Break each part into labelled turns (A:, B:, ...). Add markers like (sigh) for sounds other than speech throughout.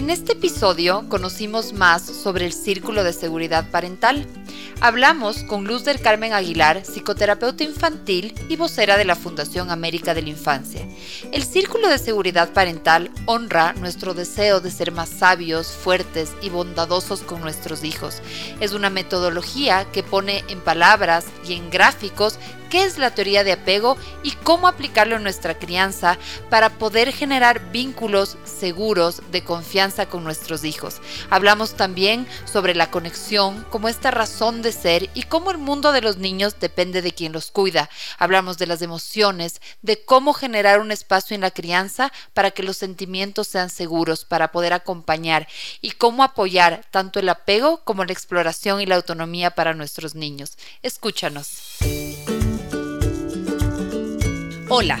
A: En este episodio conocimos más sobre el círculo de seguridad parental. Hablamos con Luz del Carmen Aguilar, psicoterapeuta infantil y vocera de la Fundación América de la Infancia. El círculo de seguridad parental honra nuestro deseo de ser más sabios, fuertes y bondadosos con nuestros hijos. Es una metodología que pone en palabras y en gráficos qué es la teoría de apego y cómo aplicarlo en nuestra crianza para poder generar vínculos seguros de confianza con nuestros hijos. Hablamos también sobre la conexión como esta razón de ser y cómo el mundo de los niños depende de quien los cuida. Hablamos de las emociones, de cómo generar un espacio en la crianza para que los sentimientos sean seguros, para poder acompañar y cómo apoyar tanto el apego como la exploración y la autonomía para nuestros niños. Escúchanos.
B: Hola,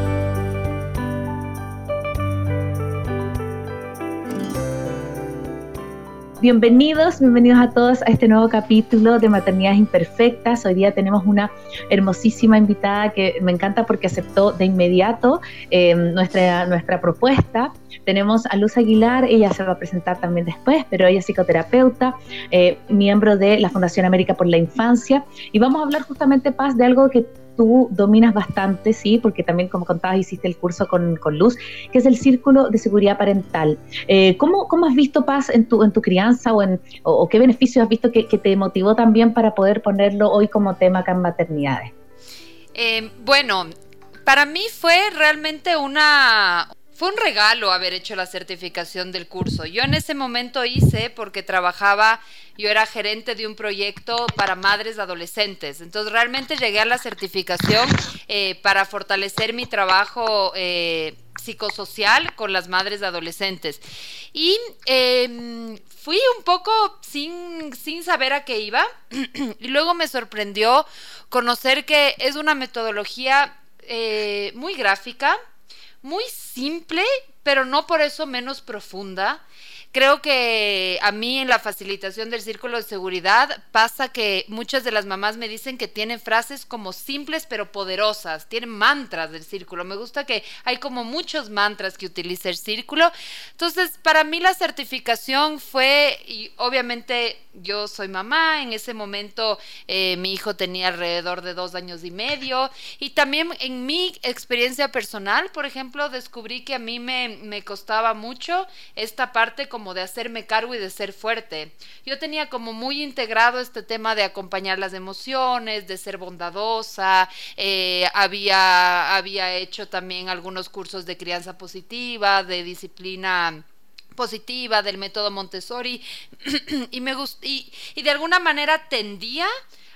C: Bienvenidos, bienvenidos a todos a este nuevo capítulo de Maternidades Imperfectas. Hoy día tenemos una hermosísima invitada que me encanta porque aceptó de inmediato eh, nuestra, nuestra propuesta. Tenemos a Luz Aguilar, ella se va a presentar también después, pero ella es psicoterapeuta, eh, miembro de la Fundación América por la Infancia. Y vamos a hablar justamente, Paz, de algo que dominas bastante, sí, porque también, como contabas, hiciste el curso con, Luz, que es el círculo de seguridad parental. Eh, ¿cómo, ¿cómo, has visto paz en tu, en tu crianza o, en, o, qué beneficios has visto que, te motivó también para poder ponerlo hoy como tema acá en maternidades?
A: Eh, bueno, para mí fue realmente una, fue un regalo haber hecho la certificación del curso. Yo en ese momento hice porque trabajaba, yo era gerente de un proyecto para madres adolescentes. Entonces realmente llegué a la certificación eh, para fortalecer mi trabajo eh, psicosocial con las madres adolescentes. Y em, fui un poco sin, sin saber a qué iba. (clears throat) y luego me sorprendió conocer que es una metodología eh, muy gráfica muy simple, pero no por eso menos profunda. Creo que a mí en la facilitación del círculo de seguridad pasa que muchas de las mamás me dicen que tienen frases como simples pero poderosas, tienen mantras del círculo. Me gusta que hay como muchos mantras que utiliza el círculo. Entonces, para mí la certificación fue, y obviamente yo soy mamá, en ese momento eh, mi hijo tenía alrededor de dos años y medio, y también en mi experiencia personal, por ejemplo, descubrí que a mí me, me costaba mucho esta parte como de hacerme cargo y de ser fuerte. Yo tenía como muy integrado este tema de acompañar las emociones, de ser bondadosa, eh, había, había hecho también algunos cursos de crianza positiva, de disciplina positiva del método Montessori (clears throat) y me y, y, de alguna manera tendía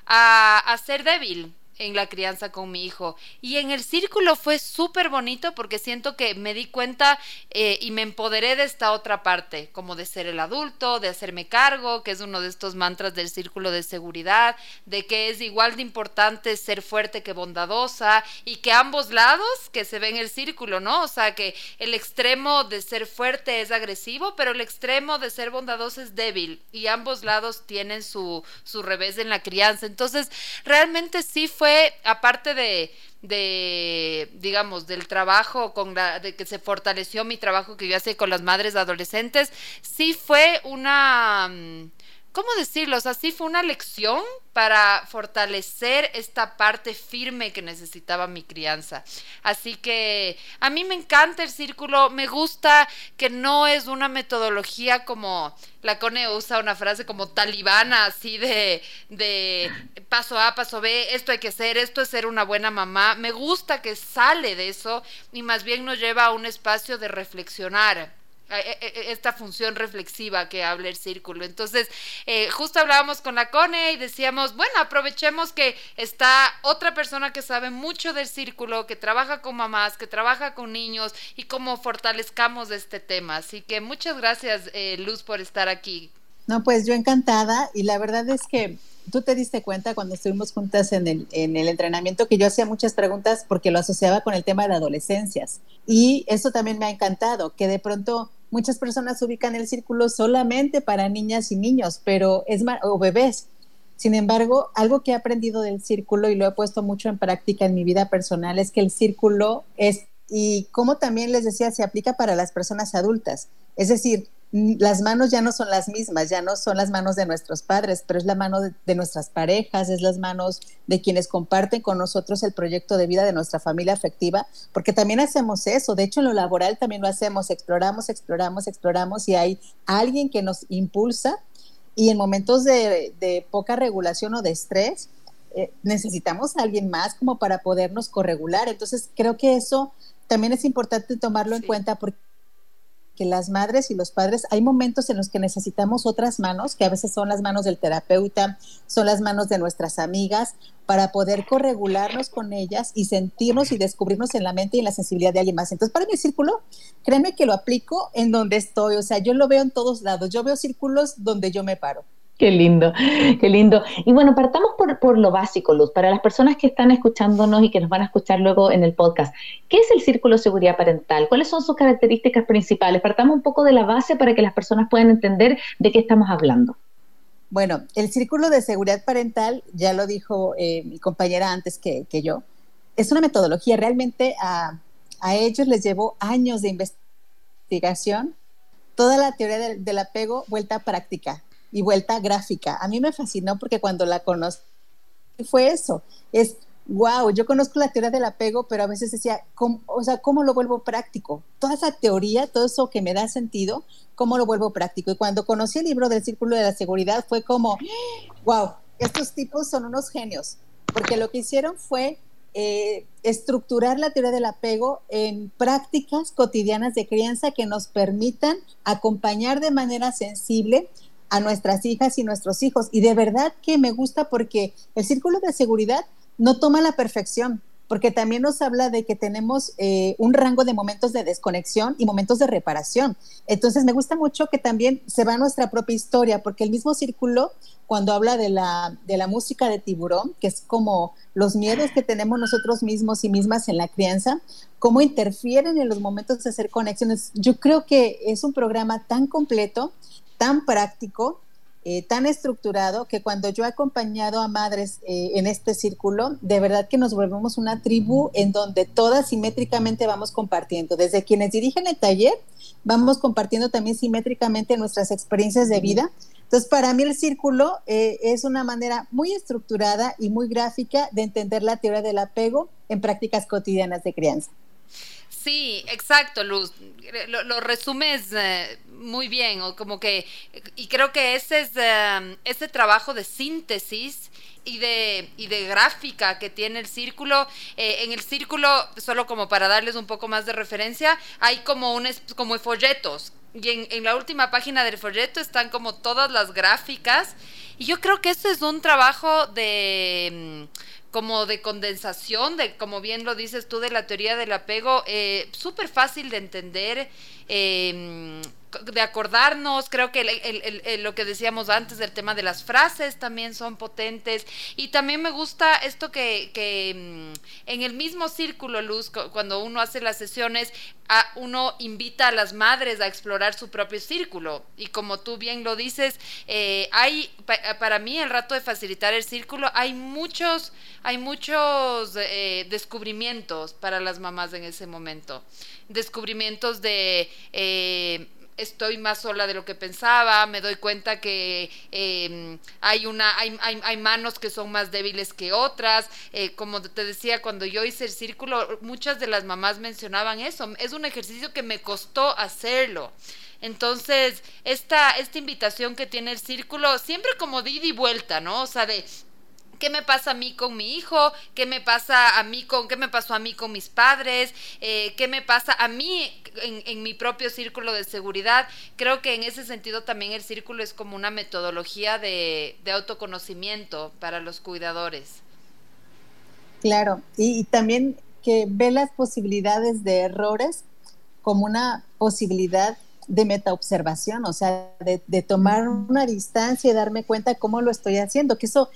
A: a, a ser débil en la crianza con mi hijo. Y en el círculo fue súper bonito porque siento que me di cuenta eh, y me empoderé de esta otra parte, como de ser el adulto, de hacerme cargo, que es uno de estos mantras del círculo de seguridad, de que es igual de importante ser fuerte que bondadosa y que ambos lados que se ve en el círculo, ¿no? O sea, que el extremo de ser fuerte es agresivo, pero el extremo de ser bondadoso es débil y ambos lados tienen su, su revés en la crianza. Entonces, realmente sí fue fue, aparte de, digamos, del trabajo con la, de que se fortaleció mi trabajo que yo hacía con las madres adolescentes, sí fue una, mm, ¿cómo decirlo? O sea, sí fue una lección para fortalecer esta parte firme que necesitaba mi crianza. Así que a mí me encanta el círculo, me gusta que no es una metodología como la Cone usa una frase como talibana, así de, de paso A, paso B, esto hay que hacer, esto es ser una buena mamá. Me gusta que sale de eso y más bien nos lleva a un espacio de reflexionar esta función reflexiva que habla el círculo. Entonces, eh, justo hablábamos con la Cone y decíamos, bueno, aprovechemos que está otra persona que sabe mucho del círculo, que trabaja con mamás, que trabaja con niños y cómo fortalezcamos este tema. Así que muchas gracias, eh, Luz, por estar aquí.
D: No, pues yo encantada y la verdad es que tú te diste cuenta cuando estuvimos juntas en el, en el entrenamiento que yo hacía muchas preguntas porque lo asociaba con el tema de adolescencias. Y eso también me ha encantado, que de pronto muchas personas ubican el círculo solamente para niñas y niños, pero es o bebés. Sin embargo, algo que he aprendido del círculo y lo he puesto mucho en práctica en mi vida personal es que el círculo es, y como también les decía, se aplica para las personas adultas. Es decir, las manos ya no son las mismas, ya no son las manos de nuestros padres, pero es la mano de, nuestras parejas, es las manos de quienes comparten con nosotros el proyecto de vida de nuestra familia afectiva, porque también hacemos eso, de hecho en lo laboral también lo hacemos, exploramos, exploramos, exploramos y hay alguien que nos impulsa y en momentos de, poca regulación o de estrés, eh, necesitamos a alguien más como para podernos corregular. Entonces creo que eso también es importante tomarlo en cuenta porque que las madres y los padres, hay momentos en los que necesitamos otras manos, que a veces son las manos del terapeuta, son las manos de nuestras amigas, para poder corregularnos con ellas y sentirnos y descubrirnos en la mente y en la sensibilidad de alguien más. Entonces, para mi círculo, créeme que lo aplico en donde estoy, o sea, yo lo veo en todos lados, yo veo círculos donde yo me paro.
C: Qué lindo, qué lindo. Y bueno, partamos por, por, lo básico, Luz. Para las personas que están escuchándonos y que nos van a escuchar luego en el podcast, ¿qué es el Círculo de Seguridad Parental? ¿Cuáles son sus características principales? Partamos un poco de la base para que las personas puedan entender de qué estamos hablando.
D: Bueno, el Círculo de Seguridad Parental, ya lo dijo eh, mi compañera antes que, que, yo, es una metodología. Realmente a, a, ellos les llevó años de investigación, toda la teoría del apego vuelta a práctica y vuelta gráfica. A mí me fascinó porque cuando la conocí fue eso, es, wow, yo conozco la teoría del apego, pero a veces decía, ¿cómo, o sea, ¿cómo lo vuelvo práctico? Toda esa teoría, todo eso que me da sentido, ¿cómo lo vuelvo práctico? Y cuando conocí el libro del Círculo de la Seguridad fue como, wow, estos tipos son unos genios, porque lo que hicieron fue eh, estructurar la teoría del apego en prácticas cotidianas de crianza que nos permitan acompañar de manera sensible a nuestras hijas y nuestros hijos. Y de verdad que me gusta porque el círculo de seguridad no toma la perfección, porque también nos habla de que tenemos eh, un rango de momentos de desconexión y momentos de reparación. Entonces me gusta mucho que también se va nuestra propia historia, porque el mismo círculo, cuando habla de la, de la música de tiburón, que es como los miedos que tenemos nosotros mismos y mismas en la crianza, cómo interfieren en los momentos de hacer conexiones. Yo creo que es un programa tan completo tan práctico, eh, tan estructurado, que cuando yo he acompañado a madres eh, en este círculo, de verdad que nos volvemos una tribu en donde todas simétricamente vamos compartiendo. Desde quienes dirigen el taller, vamos compartiendo también simétricamente nuestras experiencias de vida. Entonces, para mí el círculo eh, es una manera muy estructurada y muy gráfica de entender la teoría del apego en prácticas cotidianas de crianza.
A: Sí, exacto, Luz. Lo, resumes eh, muy bien, o como que, y creo que ese es eh, ese trabajo de síntesis y de, y de gráfica que tiene el círculo. Eh, en el círculo, solo como para darles un poco más de referencia, hay como un como folletos. Y en, en la última página del folleto están como todas las gráficas. Y yo creo que eso es un trabajo de mm, como de condensación, de como bien lo dices tú, de la teoría del apego, eh, súper fácil de entender. Eh, de acordarnos, creo que lo que decíamos antes del tema de las frases también son potentes. Y también me gusta esto que, mm, en el mismo círculo luz, cuando uno hace las sesiones, a, uno invita a las madres a explorar su propio círculo. Y como tú bien lo dices, eh, hay para mí el rato de facilitar el círculo hay muchos, hay muchos eh, descubrimientos para las mamás en ese momento, descubrimientos de eh, estoy más sola de lo que pensaba, me doy cuenta que em, hay, una, hay, hay, manos que son más débiles que otras, eh, como te decía, cuando yo hice el círculo, muchas de las mamás mencionaban eso, es un ejercicio que me costó hacerlo. Entonces, esta, esta invitación que tiene el círculo, siempre como di y vuelta, ¿no? O sea, de qué me pasa a mí con mi hijo, qué me pasa a mí con, qué me pasó a mí con mis padres, eh, qué me pasa a mí en, mi propio círculo de seguridad. Creo que en ese sentido también el círculo es como una metodología de, autoconocimiento para los cuidadores.
D: Claro, y, también que ve las posibilidades de errores como una posibilidad de metaobservación, o sea, de, de, tomar una distancia y darme cuenta cómo lo estoy haciendo, que eso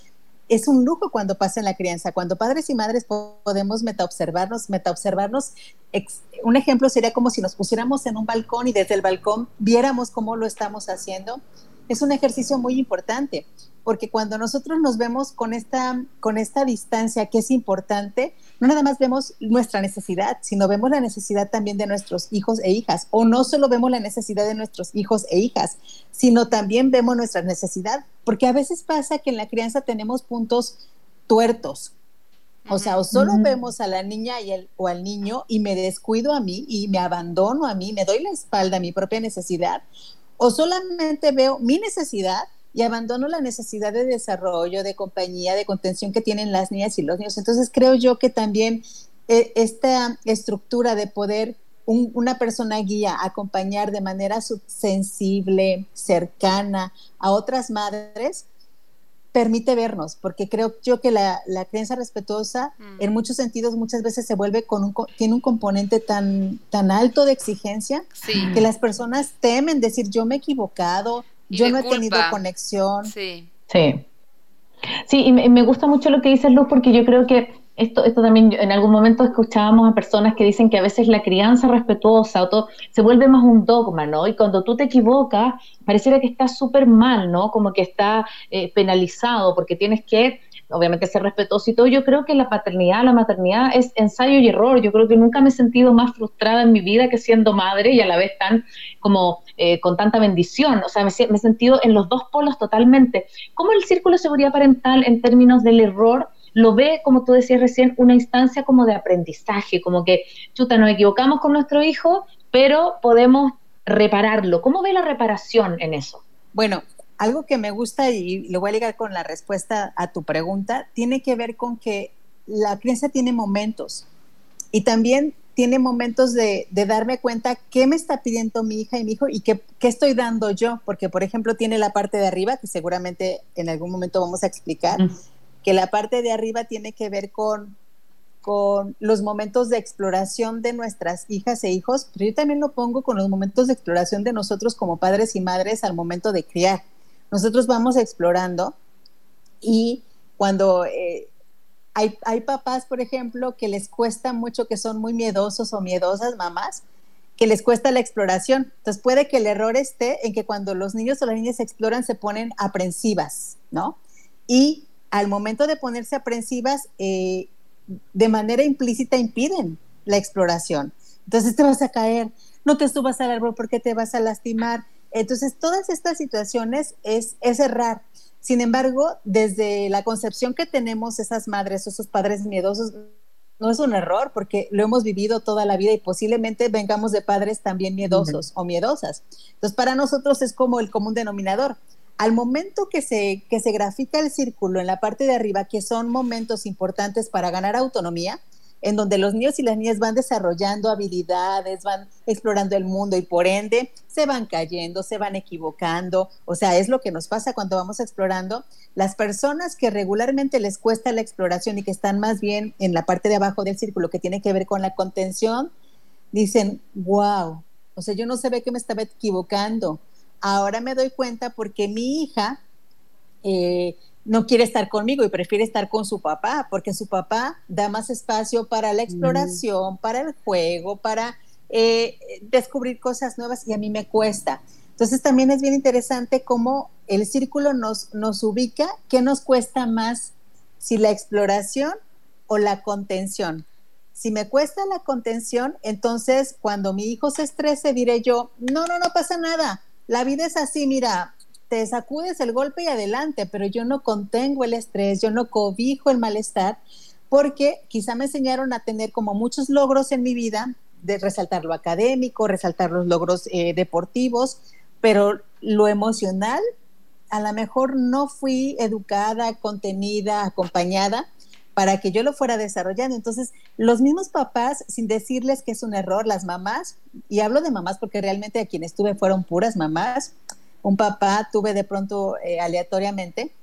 D: es un lujo cuando pasa en la crianza, cuando padres y madres podemos metaobservarnos, metaobservarnos. Un ejemplo sería como si nos pusiéramos en un balcón y desde el balcón viéramos cómo lo estamos haciendo. Es un ejercicio muy importante, porque cuando nosotros nos vemos con esta, con esta distancia que es importante, no nada más vemos nuestra necesidad, sino vemos la necesidad también de nuestros hijos e hijas, o no solo vemos la necesidad de nuestros hijos e hijas, sino también vemos nuestra necesidad, porque a veces pasa que en la crianza tenemos puntos tuertos. O sea, o solo vemos a la niña y el, o al niño y me descuido a mí y me abandono a mí, me doy la espalda a mi propia necesidad, o solamente veo mi necesidad y abandono la necesidad de desarrollo, de compañía, de contención que tienen las niñas y los niños. Entonces creo yo que también eh, esta estructura de poder una persona guía acompañar de manera sensible, cercana a otras madres, permite vernos, porque creo yo que la, la creencia respetuosa mm. en muchos sentidos muchas veces se vuelve con un, tiene un componente tan, tan alto de exigencia que las personas temen decir yo me he equivocado, yo no he tenido conexión.
C: Sí. Sí. Sí, y me, gusta mucho lo que dices, Luz, porque yo creo que esto, esto también, en algún momento escuchábamos a personas que dicen que a veces la crianza respetuosa o todo, se vuelve más un dogma, ¿no? Y cuando tú te equivocas, pareciera que está súper mal, ¿no? Como que está eh, penalizado, porque tienes que obviamente ser respetuoso y todo, yo creo que la paternidad, la maternidad es ensayo y error. Yo creo que nunca me he sentido más frustrada en mi vida que siendo madre y a la vez tan como eh, con tanta bendición. O sea, me, me, he sentido en los dos polos totalmente. ¿Cómo el círculo de seguridad parental en términos del error lo ve, como tú decías recién, una instancia como de aprendizaje, como que, chuta, nos equivocamos con nuestro hijo, pero podemos repararlo. ¿Cómo ve la reparación en eso?
D: Bueno, algo que me gusta y lo voy a ligar con la respuesta a tu pregunta, tiene que ver con que la crianza tiene momentos y también tiene momentos de, darme cuenta qué me está pidiendo mi hija y mi hijo y qué, qué, estoy dando yo, porque por ejemplo tiene la parte de arriba, que seguramente en algún momento vamos a explicar, que la parte de arriba tiene que ver con, con los momentos de exploración de nuestras hijas e hijos, pero yo también lo pongo con los momentos de exploración de nosotros como padres y madres al momento de criar nosotros vamos explorando y cuando eh, hay, hay, papás, por ejemplo, que les cuesta mucho, que son muy miedosos o miedosas mamás, que les cuesta la exploración. Entonces puede que el error esté en que cuando los niños o las niñas exploran se ponen aprensivas, ¿no? Y al momento de ponerse aprensivas, eh, de manera implícita impiden la exploración. Entonces te vas a caer, no te subas al árbol porque te vas a lastimar, entonces, todas estas situaciones es, es errar. Sin embargo, desde la concepción que tenemos esas madres o esos padres miedosos, no es un error porque lo hemos vivido toda la vida y posiblemente vengamos de padres también miedosos o miedosas. Entonces, para nosotros es como el común denominador. Al momento que se, que se grafica el círculo en la parte de arriba, que son momentos importantes para ganar autonomía, en donde los niños y las niñas van desarrollando habilidades, van explorando el mundo y por ende se van cayendo, se van equivocando. O sea, es lo que nos pasa cuando vamos explorando. Las personas que regularmente les cuesta la exploración y que están más bien en la parte de abajo del círculo que tiene que ver con la contención, dicen, wow, o sea, yo no sabía que me estaba equivocando. Ahora me doy cuenta porque mi hija... Eh, no quiere estar conmigo y prefiere estar con su papá, porque su papá da más espacio para la exploración, para el juego, para eh, descubrir cosas nuevas y a mí me cuesta. Entonces también es bien interesante cómo el círculo nos, nos ubica, qué nos cuesta más, si la exploración o la contención. Si me cuesta la contención, entonces cuando mi hijo se estrese diré yo, no, no, no pasa nada. La vida es así, mira, te sacudes el golpe y adelante, pero yo no contengo el estrés, yo no cobijo el malestar, porque quizá me enseñaron a tener como muchos logros en mi vida, de resaltar lo académico, resaltar los logros eh, deportivos, pero lo emocional a lo mejor no fui educada, contenida, acompañada para que yo lo fuera desarrollando. Entonces, los mismos papás, sin decirles que es un error, las mamás, y hablo de mamás porque realmente a quienes tuve fueron puras mamás, un papá tuve de pronto eh, aleatoriamente,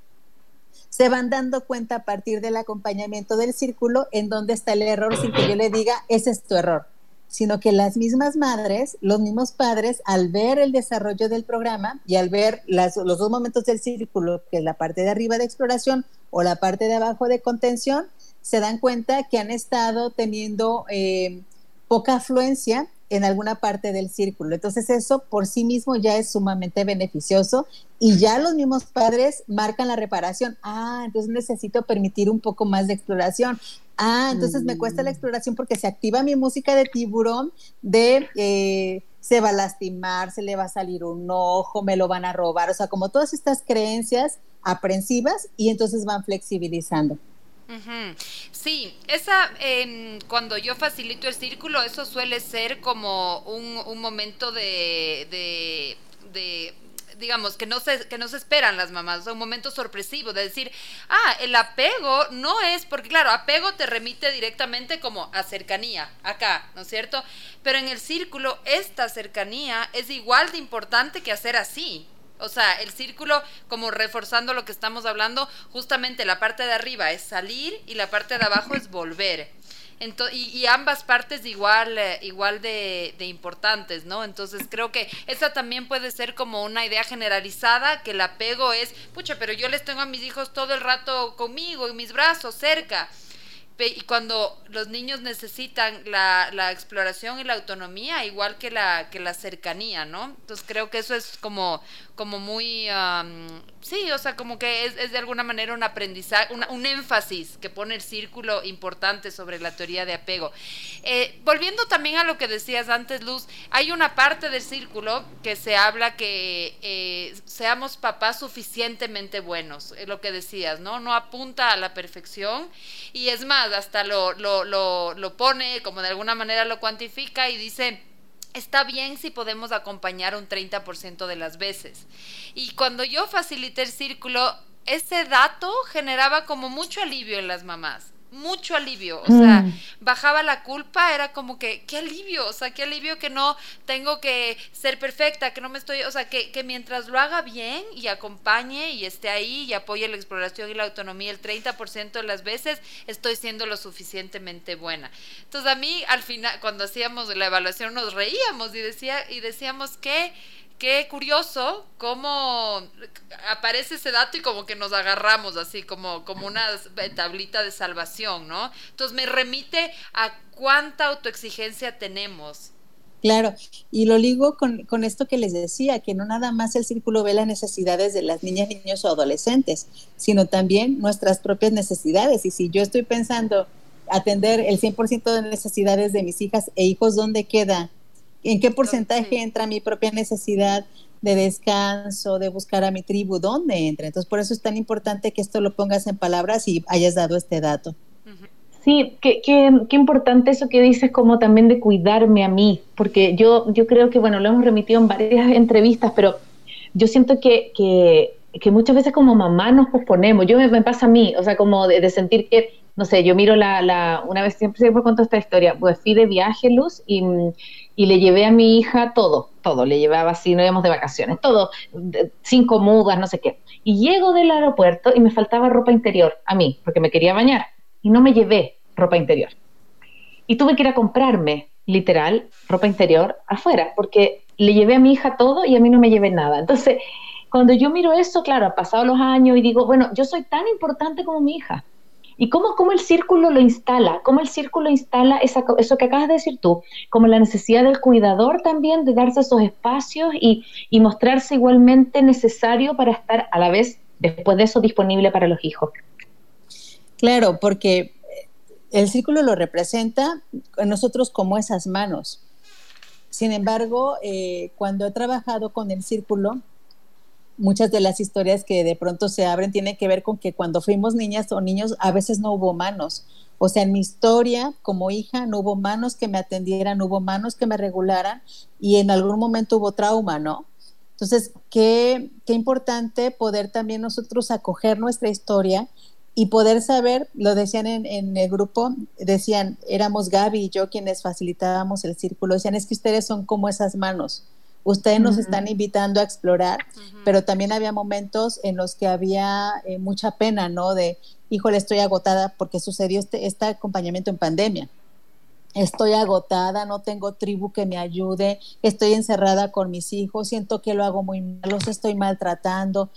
D: se van dando cuenta a partir del acompañamiento del círculo en dónde está el error sin que yo le diga, ese es tu error, sino que las mismas madres, los mismos padres, al ver el desarrollo del programa y al ver los dos momentos del círculo, que es la parte de arriba de exploración o la parte de abajo de contención, se dan cuenta que han estado teniendo eh, poca afluencia en alguna parte del círculo. Entonces eso por sí mismo ya es sumamente beneficioso y ya los mismos padres marcan la reparación. Ah, entonces necesito permitir un poco más de exploración. Ah, entonces me cuesta la mm. exploración porque se activa mi música de tiburón de eh, se va a lastimar, se le va a salir un ojo, me lo van a robar, o sea, como todas estas creencias aprensivas y entonces van flexibilizando.
A: Sí, esa em, cuando yo facilito el círculo, eso suele ser como un, momento de, de, digamos, que no, se, que no se esperan las mamás, un momento sorpresivo de decir, ah, el apego no es, porque claro, apego te remite directamente como a cercanía, acá, ¿no es cierto? Pero en el círculo, esta cercanía es igual de importante que hacer así, o sea, el círculo, como reforzando lo que estamos hablando, justamente la parte de arriba es salir y la parte de abajo es volver. y, ambas partes igual, eh, igual de, de, importantes, ¿no? Entonces creo que esa también puede ser como una idea generalizada, que el apego es, pucha, pero yo les tengo a mis hijos todo el rato conmigo, en mis brazos, cerca y cuando los niños necesitan la, la, exploración y la autonomía, igual que la, que la cercanía, ¿no? Entonces creo que eso es como, como muy, sí, o sea, como que es, de alguna manera un aprendizaje, un énfasis que pone el círculo importante sobre la teoría de apego. Eh, volviendo también a lo que decías antes, Luz, hay una parte del círculo que se habla que eh, seamos papás suficientemente buenos, es lo que decías, ¿no? No apunta a la perfección y es más, hasta lo, lo, lo, lo pone, como de alguna manera lo cuantifica y dice está bien si podemos acompañar un 30% de las veces. Y cuando yo facilité el círculo, ese dato generaba como mucho alivio en las mamás mucho alivio, o sea, mm. bajaba la culpa, era como que, qué alivio, o sea, qué alivio que no tengo que ser perfecta, que no me estoy, o sea, que, que mientras lo haga bien y acompañe y esté ahí y apoye la exploración y la autonomía el 30% de las veces, estoy siendo lo suficientemente buena. Entonces a mí al final, cuando hacíamos la evaluación nos reíamos y, decía, y decíamos que qué curioso cómo aparece ese dato y como que nos agarramos así, como, como una tablita de salvación, ¿no? Entonces me remite a cuánta autoexigencia tenemos.
D: Claro, y lo ligo con, con, esto que les decía, que no nada más el círculo ve las necesidades de las niñas, niños o adolescentes, sino también nuestras propias necesidades. Y si yo estoy pensando atender el 100% de necesidades de mis hijas e hijos, ¿dónde queda ¿En qué porcentaje entra mi propia necesidad de descanso, de buscar a mi tribu? ¿Dónde entra? Entonces, por eso es tan importante que esto lo pongas en palabras y hayas dado este dato.
C: Sí, qué, qué, qué, importante eso que dices, como también de cuidarme a mí, porque yo, yo creo que, bueno, lo hemos remitido en varias (laughs) entrevistas, pero yo siento que, que, que muchas veces como mamá nos posponemos, yo me, pasa a mí, o sea, como de, sentir que, no sé, yo miro la, la una vez siempre, siempre cuento esta historia, pues fui de viaje, Luz, y y le llevé a mi hija todo, todo, le llevaba así, no íbamos de vacaciones, todo, cinco mudas, no sé qué. Y llego del aeropuerto y me faltaba ropa interior a mí, porque me quería bañar, y no me llevé ropa interior. Y tuve que ir a comprarme, literal, ropa interior afuera, porque le llevé a mi hija todo y a mí no me llevé nada. Entonces, cuando yo miro eso, claro, han pasado los años y digo, bueno, yo soy tan importante como mi hija ¿Y cómo, cómo el círculo lo instala? ¿Cómo el círculo instala eso que acabas de decir tú? Como la necesidad del cuidador también de darse esos espacios y, mostrarse igualmente necesario para estar a la vez, después de eso, disponible para los hijos.
D: Claro, porque el círculo lo representa nosotros como esas manos. Sin embargo, eh, cuando he trabajado con el círculo, muchas de las historias que de pronto se abren tienen que ver con que cuando fuimos niñas o niños a veces no hubo manos. O sea, en mi historia como hija no hubo manos que me atendieran, no hubo manos que me regularan y en algún momento hubo trauma, ¿no? Entonces, qué, qué importante poder también nosotros acoger nuestra historia y poder saber, lo decían en, en, el grupo, decían, éramos Gaby y yo quienes facilitábamos el círculo, decían, es que ustedes son como esas manos, ustedes nos están invitando a explorar, pero también había momentos en los que había eh, mucha pena, ¿no? De, híjole, estoy agotada porque sucedió este, este acompañamiento en pandemia. Estoy agotada, no tengo tribu que me ayude, estoy encerrada con mis hijos, siento que lo hago muy mal, los estoy maltratando.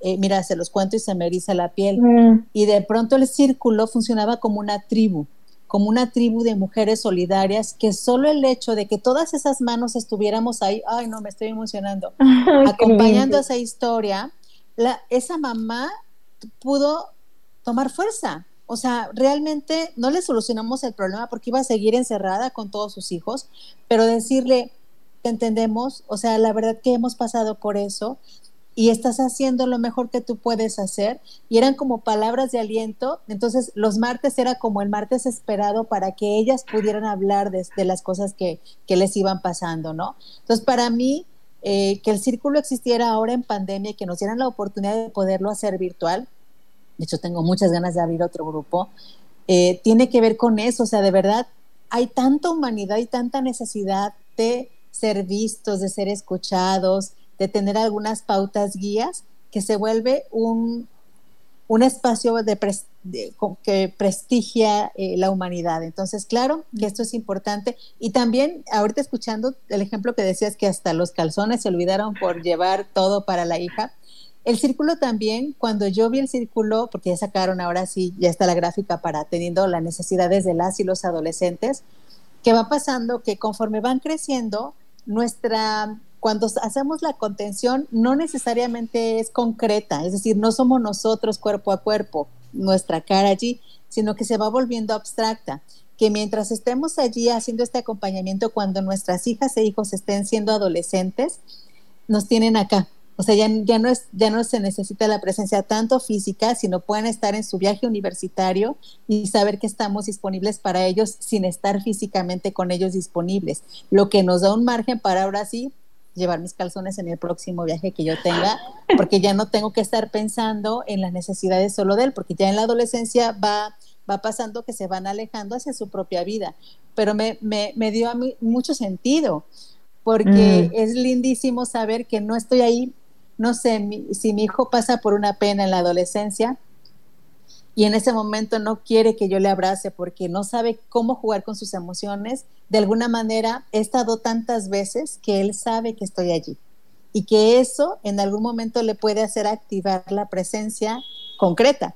D: Eh, mira, se los cuento y se me eriza la piel. Mm. Y de pronto el círculo funcionaba como una tribu, como una tribu de mujeres solidarias, que solo el hecho de que todas esas manos estuviéramos ahí, ay no, me estoy emocionando, (laughs) acompañando esa historia, la, esa mamá pudo tomar fuerza. O sea, realmente no le solucionamos el problema porque iba a seguir encerrada con todos sus hijos, pero decirle, te entendemos, o sea, la verdad que hemos pasado por eso, y estás haciendo lo mejor que tú puedes hacer. Y eran como palabras de aliento. Entonces los martes era como el martes esperado para que ellas pudieran hablar de, las cosas que, les iban pasando, ¿no? Entonces para mí, eh, que el círculo existiera ahora en pandemia y que nos dieran la oportunidad de poderlo hacer virtual, de hecho tengo muchas ganas de abrir otro grupo, eh, tiene que ver con eso, o sea, de verdad hay tanta humanidad y tanta necesidad de ser vistos, de ser escuchados, de tener algunas pautas guías, que se vuelve un, un espacio de, que prestigia eh, la humanidad. Entonces, claro que esto es importante. Y también, ahorita escuchando el ejemplo que decías que hasta los calzones se olvidaron por llevar todo para la hija. El círculo también, cuando yo vi el círculo, porque ya sacaron ahora sí, ya está la gráfica para teniendo las necesidades de las y los adolescentes, que va pasando que conforme van creciendo, nuestra cuando hacemos la contención no necesariamente es concreta, es decir, no somos nosotros cuerpo a cuerpo, nuestra cara allí, sino que se va volviendo abstracta, que mientras estemos allí haciendo este acompañamiento cuando nuestras hijas e hijos estén siendo adolescentes, nos tienen acá. O sea, ya, ya, no es, ya no se necesita la presencia tanto física, sino pueden estar en su viaje universitario y saber que estamos disponibles para ellos sin estar físicamente con ellos disponibles, lo que nos da un margen para ahora sí llevar mis calzones en el próximo viaje que yo tenga, porque ya no tengo que estar pensando en las necesidades solo de él, porque ya en la adolescencia va, va pasando que se van alejando hacia su propia vida. Pero me, me, me dio a mí mucho sentido, porque mm. es lindísimo saber que no estoy ahí, no sé, si mi hijo pasa por una pena en la adolescencia, y en ese momento no quiere que yo le abrace porque no sabe cómo jugar con sus emociones, de alguna manera he estado tantas veces que él sabe que estoy allí y que eso en algún momento le puede hacer activar la presencia concreta,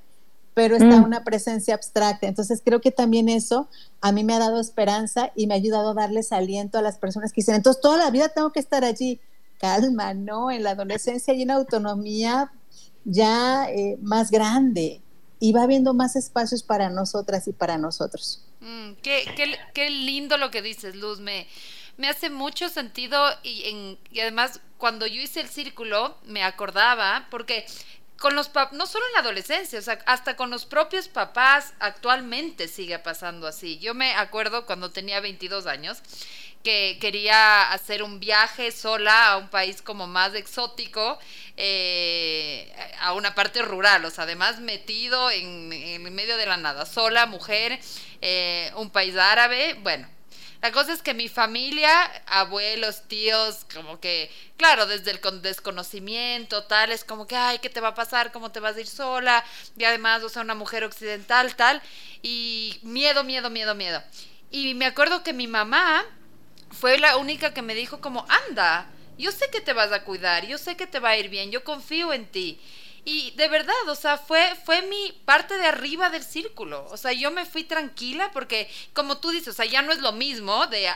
D: pero está mm. una presencia abstracta. Entonces creo que también eso a mí me ha dado esperanza y me ha ayudado a darles aliento a las personas que dicen, entonces toda la vida tengo que estar allí. Calma, ¿no? En la adolescencia hay una autonomía ya eh, más grande y va habiendo más espacios para nosotras y para nosotros.
A: Mm, qué, qué, qué, lindo lo que dices, Luz. Me, me hace mucho sentido y, además cuando yo hice el círculo me acordaba, porque con los no solo en la adolescencia, o sea, hasta con los propios papás actualmente sigue pasando así. Yo me acuerdo cuando tenía 22 años que quería hacer un viaje sola a un país como más exótico, eh, a una parte rural, o sea, además metido en, en medio de la nada, sola, mujer, eh, un país árabe, bueno. La cosa es que mi familia, abuelos, tíos, como que, claro, desde el desconocimiento, tal, es como que, ay, ¿qué te va a pasar? ¿Cómo te vas a ir sola? Y además, o sea, una mujer occidental, tal. Y miedo, miedo, miedo, miedo. Y me acuerdo que mi mamá fue la única que me dijo como, anda, yo sé que te vas a cuidar, yo sé que te va a ir bien, yo confío en ti. Y de verdad, o sea, fue, fue mi parte de arriba del círculo. O sea, yo me fui tranquila porque, como tú dices, o sea, ya no es lo mismo de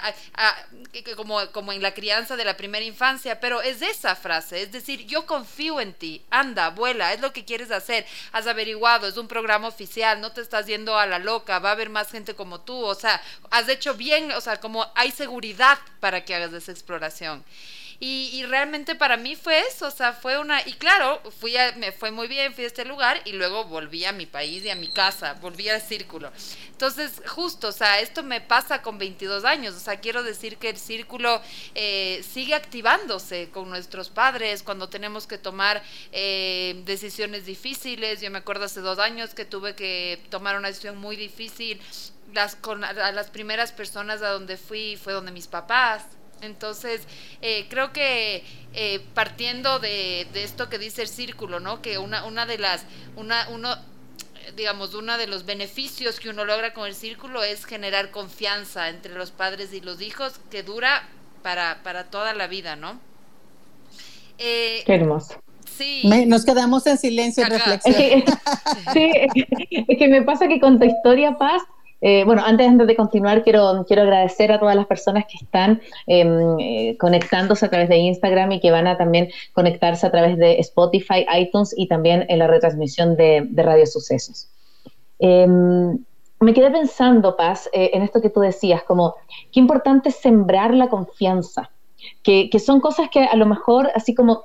A: como, como en la crianza de la primera infancia, pero es esa frase, es decir, yo confío en ti, anda, vuela, es lo que quieres hacer, has averiguado, es un programa oficial, no te estás yendo a la loca, va a haber más gente como tú, o sea, has hecho bien, o sea, como hay seguridad para que hagas esa exploración. Y, realmente para mí fue eso, o sea, fue una, y claro, fui a, me fue muy bien, fui a este lugar y luego volví a mi país y a mi casa, volví al círculo. Entonces, justo, o sea, esto me pasa con 22 años, o sea, quiero decir que el círculo eh, sigue activándose con nuestros padres cuando tenemos que tomar eh, decisiones difíciles. Yo me acuerdo hace dos años que tuve que tomar una decisión muy difícil. Las, con, a las primeras personas a donde fui fue donde mis papás. Entonces, eh, creo que eh, partiendo de, esto que dice el círculo, ¿no? Que una, una de las, una, uno, digamos, uno de los beneficios que uno logra con el círculo es generar confianza entre los padres y los hijos que dura para, para toda la vida, ¿no?
C: Eh, Qué hermoso.
D: Sí. nos quedamos en silencio y reflexión. (laughs)
C: sí, es que me pasa que con tu historia, Paz, eh, bueno, antes, de continuar, quiero, quiero agradecer a todas las personas que están em, eh, conectándose a través de Instagram y que van a también conectarse a través de Spotify, iTunes y también en la retransmisión de, Radio Sucesos. Em, me quedé pensando, Paz, eh, en esto que tú decías, como qué importante es sembrar la confianza, que, que son cosas que a lo mejor, así como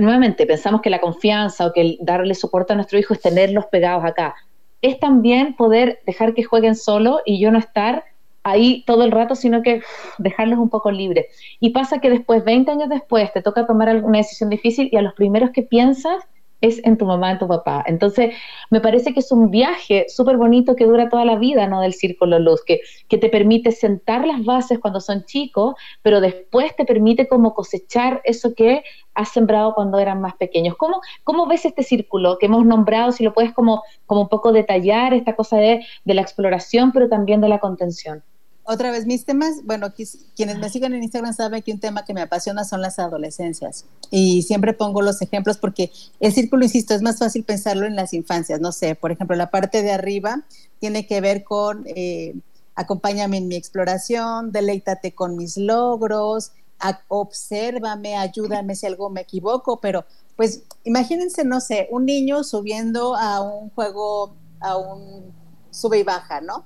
C: nuevamente pensamos que la confianza o que darle soporte a nuestro hijo es tenerlos pegados acá es también poder dejar que jueguen solo y yo no estar ahí todo el rato, sino que dejarlos un poco libres. Y pasa que después, 20 años después, te toca tomar alguna decisión difícil y a los primeros que piensas es en tu mamá, en tu papá. Entonces, me parece que es un viaje súper bonito que dura toda la vida, ¿no? Del Círculo Luz, que, que te permite sentar las bases cuando son chicos, pero después te permite como cosechar eso que has sembrado cuando eran más pequeños. ¿Cómo, cómo ves este círculo que hemos nombrado? Si lo puedes como, como un poco detallar, esta cosa de, de la exploración, pero también de la contención
D: otra vez, mis temas, bueno, quienes me siguen en Instagram saben que un tema que me apasiona son las adolescencias. Y siempre pongo los ejemplos porque el círculo, insisto, es más fácil pensarlo en las infancias. No sé, por ejemplo, la parte de arriba tiene que ver con eh, acompáñame en mi exploración, deleítate con mis logros, obsérvame, ayúdame si algo me equivoco, pero pues imagínense, no sé, un niño subiendo a un juego, a un sube y baja, ¿no?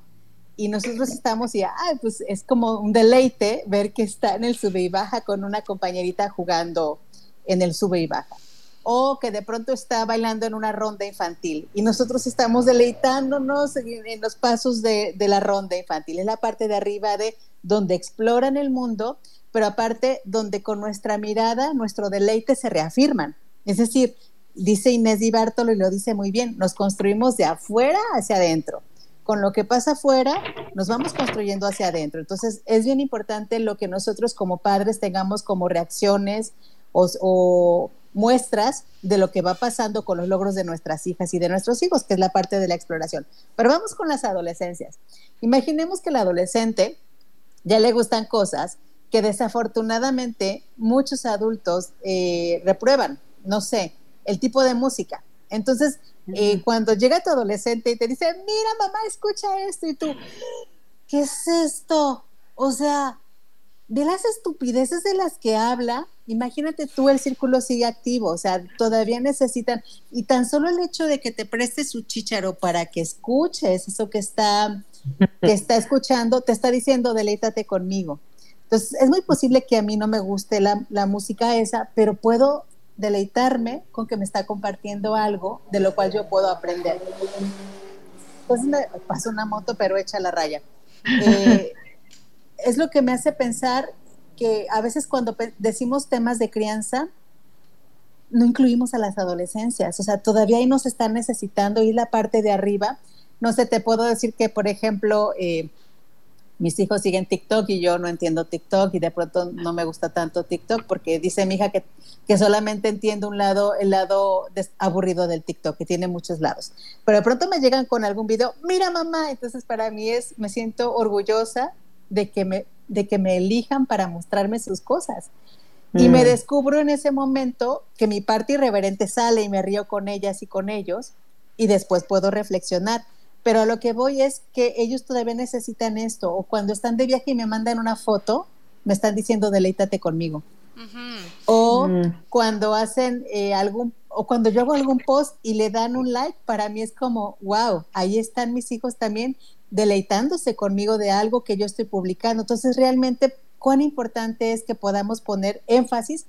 D: Y nosotros estamos y, ay, pues es como un deleite ver que está en el sube y baja con una compañerita jugando en el sube y baja. O que de pronto está bailando en una ronda infantil y nosotros estamos deleitándonos en, los pasos de, de, la ronda infantil. Es la parte de arriba de donde exploran el mundo, pero aparte donde con nuestra mirada, nuestro deleite se reafirman. Es decir, dice Inés Di Bartolo y lo dice muy bien, nos construimos de afuera hacia adentro con lo que pasa afuera, nos vamos construyendo hacia adentro. Entonces, es bien importante lo que nosotros como padres tengamos como reacciones o, muestras de lo que va pasando con los logros de nuestras hijas y de nuestros hijos, que es la parte de la exploración. Pero vamos con las adolescencias. Imaginemos que el adolescente ya le gustan cosas que desafortunadamente muchos adultos eh, reprueban, no sé, el tipo de música. Entonces, eh, cuando llega tu adolescente y te dice, mira mamá, escucha esto, y tú, ¿qué es esto? O sea, de las estupideces de las que habla, imagínate tú, el círculo sigue activo, o sea, todavía necesitan, y tan solo el hecho de que te preste su chicharo para que escuches eso que está, que (laughs) está escuchando, te está diciendo, deleítate conmigo. Entonces, es muy posible que a mí no me guste la, la música esa, pero puedo deleitarme con que me está compartiendo algo de lo cual yo puedo aprender. Entonces me pasa una moto, pero echa la raya. (laughs) Eh, es lo que me hace pensar que a veces cuando decimos temas de crianza, no incluimos a las adolescencias, o sea, todavía ahí nos están necesitando ir la parte de arriba. No sé, te puedo decir que, por ejemplo, eh, mis hijos siguen TikTok y yo no entiendo TikTok y de pronto no me gusta tanto TikTok porque dice mi hija que, que solamente entiendo un lado, el lado aburrido del TikTok, que tiene muchos lados. Pero de pronto me llegan con algún video, mira mamá, entonces para mí es, me siento orgullosa de que me, de que me elijan para mostrarme sus cosas. Y me mm. descubro en ese momento que mi parte irreverente sale y me río con ellas y con ellos y después puedo reflexionar pero a lo que voy es que ellos todavía necesitan esto, o cuando están de viaje y me mandan una foto, me están diciendo deleítate conmigo. O mm. cuando hacen eh, algún, o cuando yo hago algún post y le dan un like, para mí es como, wow, ahí están mis hijos también deleitándose conmigo de algo que yo estoy publicando. Entonces realmente cuán importante es que podamos poner énfasis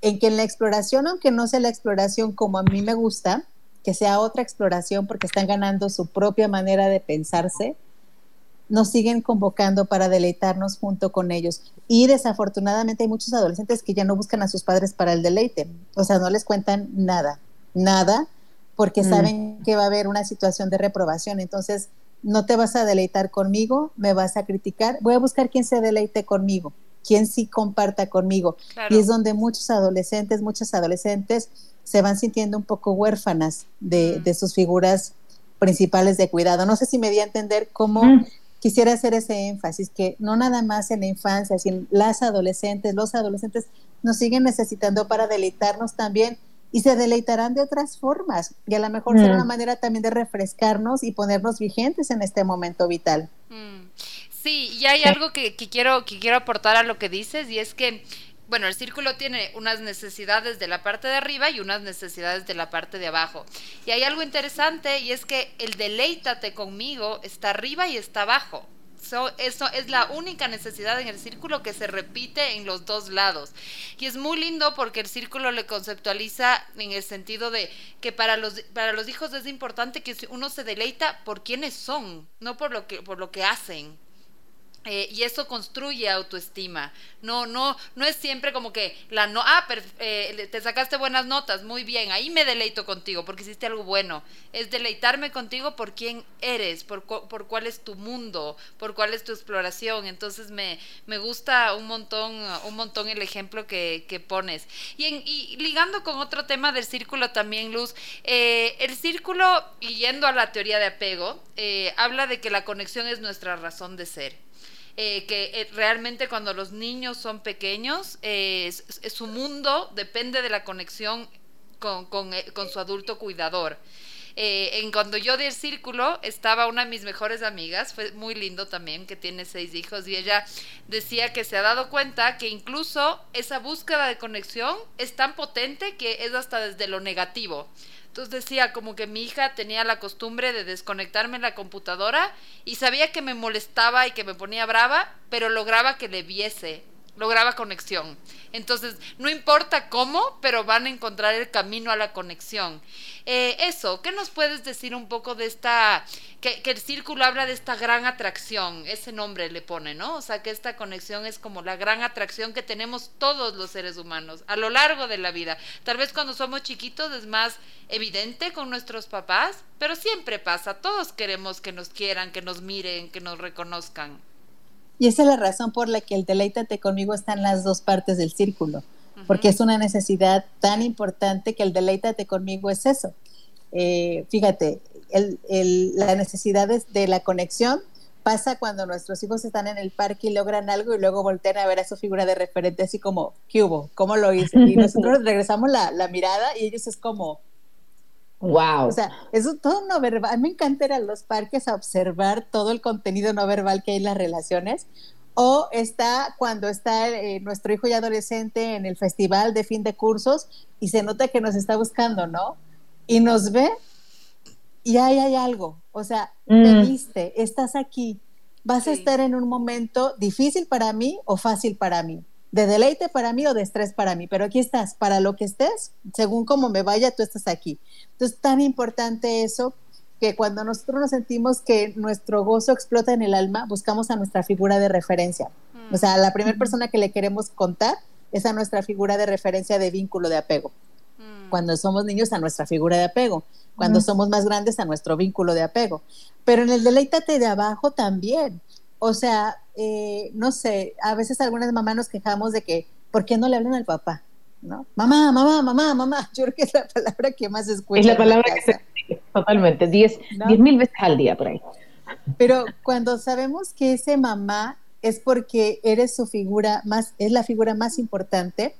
D: en que en la exploración, aunque no sea la exploración como a mí me gusta, que sea otra exploración porque están ganando su propia manera de pensarse, nos siguen convocando para deleitarnos junto con ellos. Y desafortunadamente hay muchos adolescentes que ya no buscan a sus padres para el deleite, o sea, no les cuentan nada, nada, porque mm. saben que va a haber una situación de reprobación. Entonces, no te vas a deleitar conmigo, me vas a criticar, voy a buscar quién se deleite conmigo, quién sí comparta conmigo. Y es donde muchos adolescentes, muchas adolescentes se van sintiendo un poco huérfanas de, mm. sus figuras principales de cuidado. No sé si me di a entender cómo mm. quisiera hacer ese énfasis, que no nada más en la infancia, sino las adolescentes, los adolescentes nos siguen necesitando para deleitarnos también y se deleitarán de otras formas. Y a lo mejor será una mm. manera también de refrescarnos y ponernos vigentes en este momento vital.
A: Mm. Sí, y hay algo que, quiero, que quiero aportar a lo que dices, y es que, bueno, el círculo tiene unas necesidades de la parte de arriba y unas necesidades de la parte de abajo. Y hay algo interesante, y es que el deleítate conmigo está arriba y está abajo eso es la única necesidad en el círculo que se repite en los dos lados. Y es muy lindo porque el círculo le conceptualiza en el sentido de que para los, para los hijos es importante que uno se deleita por quienes son, no por lo que, por lo que hacen. Eh, y eso construye autoestima. No, no, no es siempre como que la no, ah, eh, te sacaste buenas notas, muy bien, ahí me deleito contigo porque hiciste algo bueno. Es deleitarme contigo por quién eres, por, por cuál es tu mundo, por cuál es tu exploración. Entonces me, me gusta un montón, un montón el ejemplo que, pones. Y, en, y ligando con otro tema del círculo también, Luz, eh, el círculo, y yendo a la teoría de apego, habla de que la conexión es nuestra razón de ser. Eh, que eh, realmente cuando los niños son pequeños, eh, su mundo depende de la conexión con, con, su adulto cuidador. en cuando yo di el círculo estaba una de mis mejores amigas, fue muy lindo también, que tiene seis hijos, y ella decía que se ha dado cuenta que incluso esa búsqueda de conexión es tan potente que es hasta desde lo negativo. Entonces decía como que mi hija tenía la costumbre de desconectarme la computadora y sabía que me molestaba y que me ponía brava, pero lograba que le viese lograba conexión. Entonces, no importa cómo, pero van a encontrar el camino a la conexión. Eh, eso, ¿qué nos puedes decir un poco de esta, que, el círculo habla de esta gran atracción, ese nombre le pone, ¿no? O sea, que esta conexión es como la gran atracción que tenemos todos los seres humanos a lo largo de la vida. Tal vez cuando somos chiquitos es más evidente con nuestros papás, pero siempre pasa, todos queremos que nos quieran, que nos miren, que nos reconozcan.
D: Y esa es la razón por la que el deleítate conmigo está en las dos partes del círculo, porque es una necesidad tan importante que el deleítate conmigo es eso. Eh, fíjate, la necesidad de, la conexión pasa cuando nuestros hijos están en el parque y logran algo y luego voltean a ver a su figura de referente así como, ¿qué hubo? ¿Cómo lo hice? Y (laughs) nosotros regresamos la, la mirada y ellos es como,
C: Wow.
D: O sea, eso todo no verbal. A mí me encanta ir a los parques a observar todo el contenido no verbal que hay en las relaciones. O está cuando está eh, nuestro hijo ya adolescente en el festival de fin de cursos y se nota que nos está buscando, ¿no? Y nos ve y ahí hay algo. O sea, mm. viste, estás aquí. Vas a estar en un momento difícil para mí o fácil para mí de deleite para mí o de estrés para mí, pero aquí estás, para lo que estés, según cómo me vaya, tú estás aquí. Entonces, tan importante eso que cuando nosotros nos sentimos que nuestro gozo explota en el alma, buscamos a nuestra figura de referencia. O sea, la primera persona que le queremos contar es a nuestra figura de referencia de vínculo de apego. Mm. Cuando somos niños, a nuestra figura de apego. Cuando somos más grandes, a nuestro vínculo de apego. Pero en el deleítate de abajo también. O sea, eh, no sé, a veces algunas mamás nos quejamos de que, ¿por qué no le hablan al papá? ¿No? Mamá, mamá, mamá, mamá. (laughs) Yo creo que es la palabra que más escucha.
C: Es la palabra que se totalmente, diez, mil veces al día por ahí.
D: Pero cuando sabemos que ese mamá es porque eres su figura más, es la figura más importante,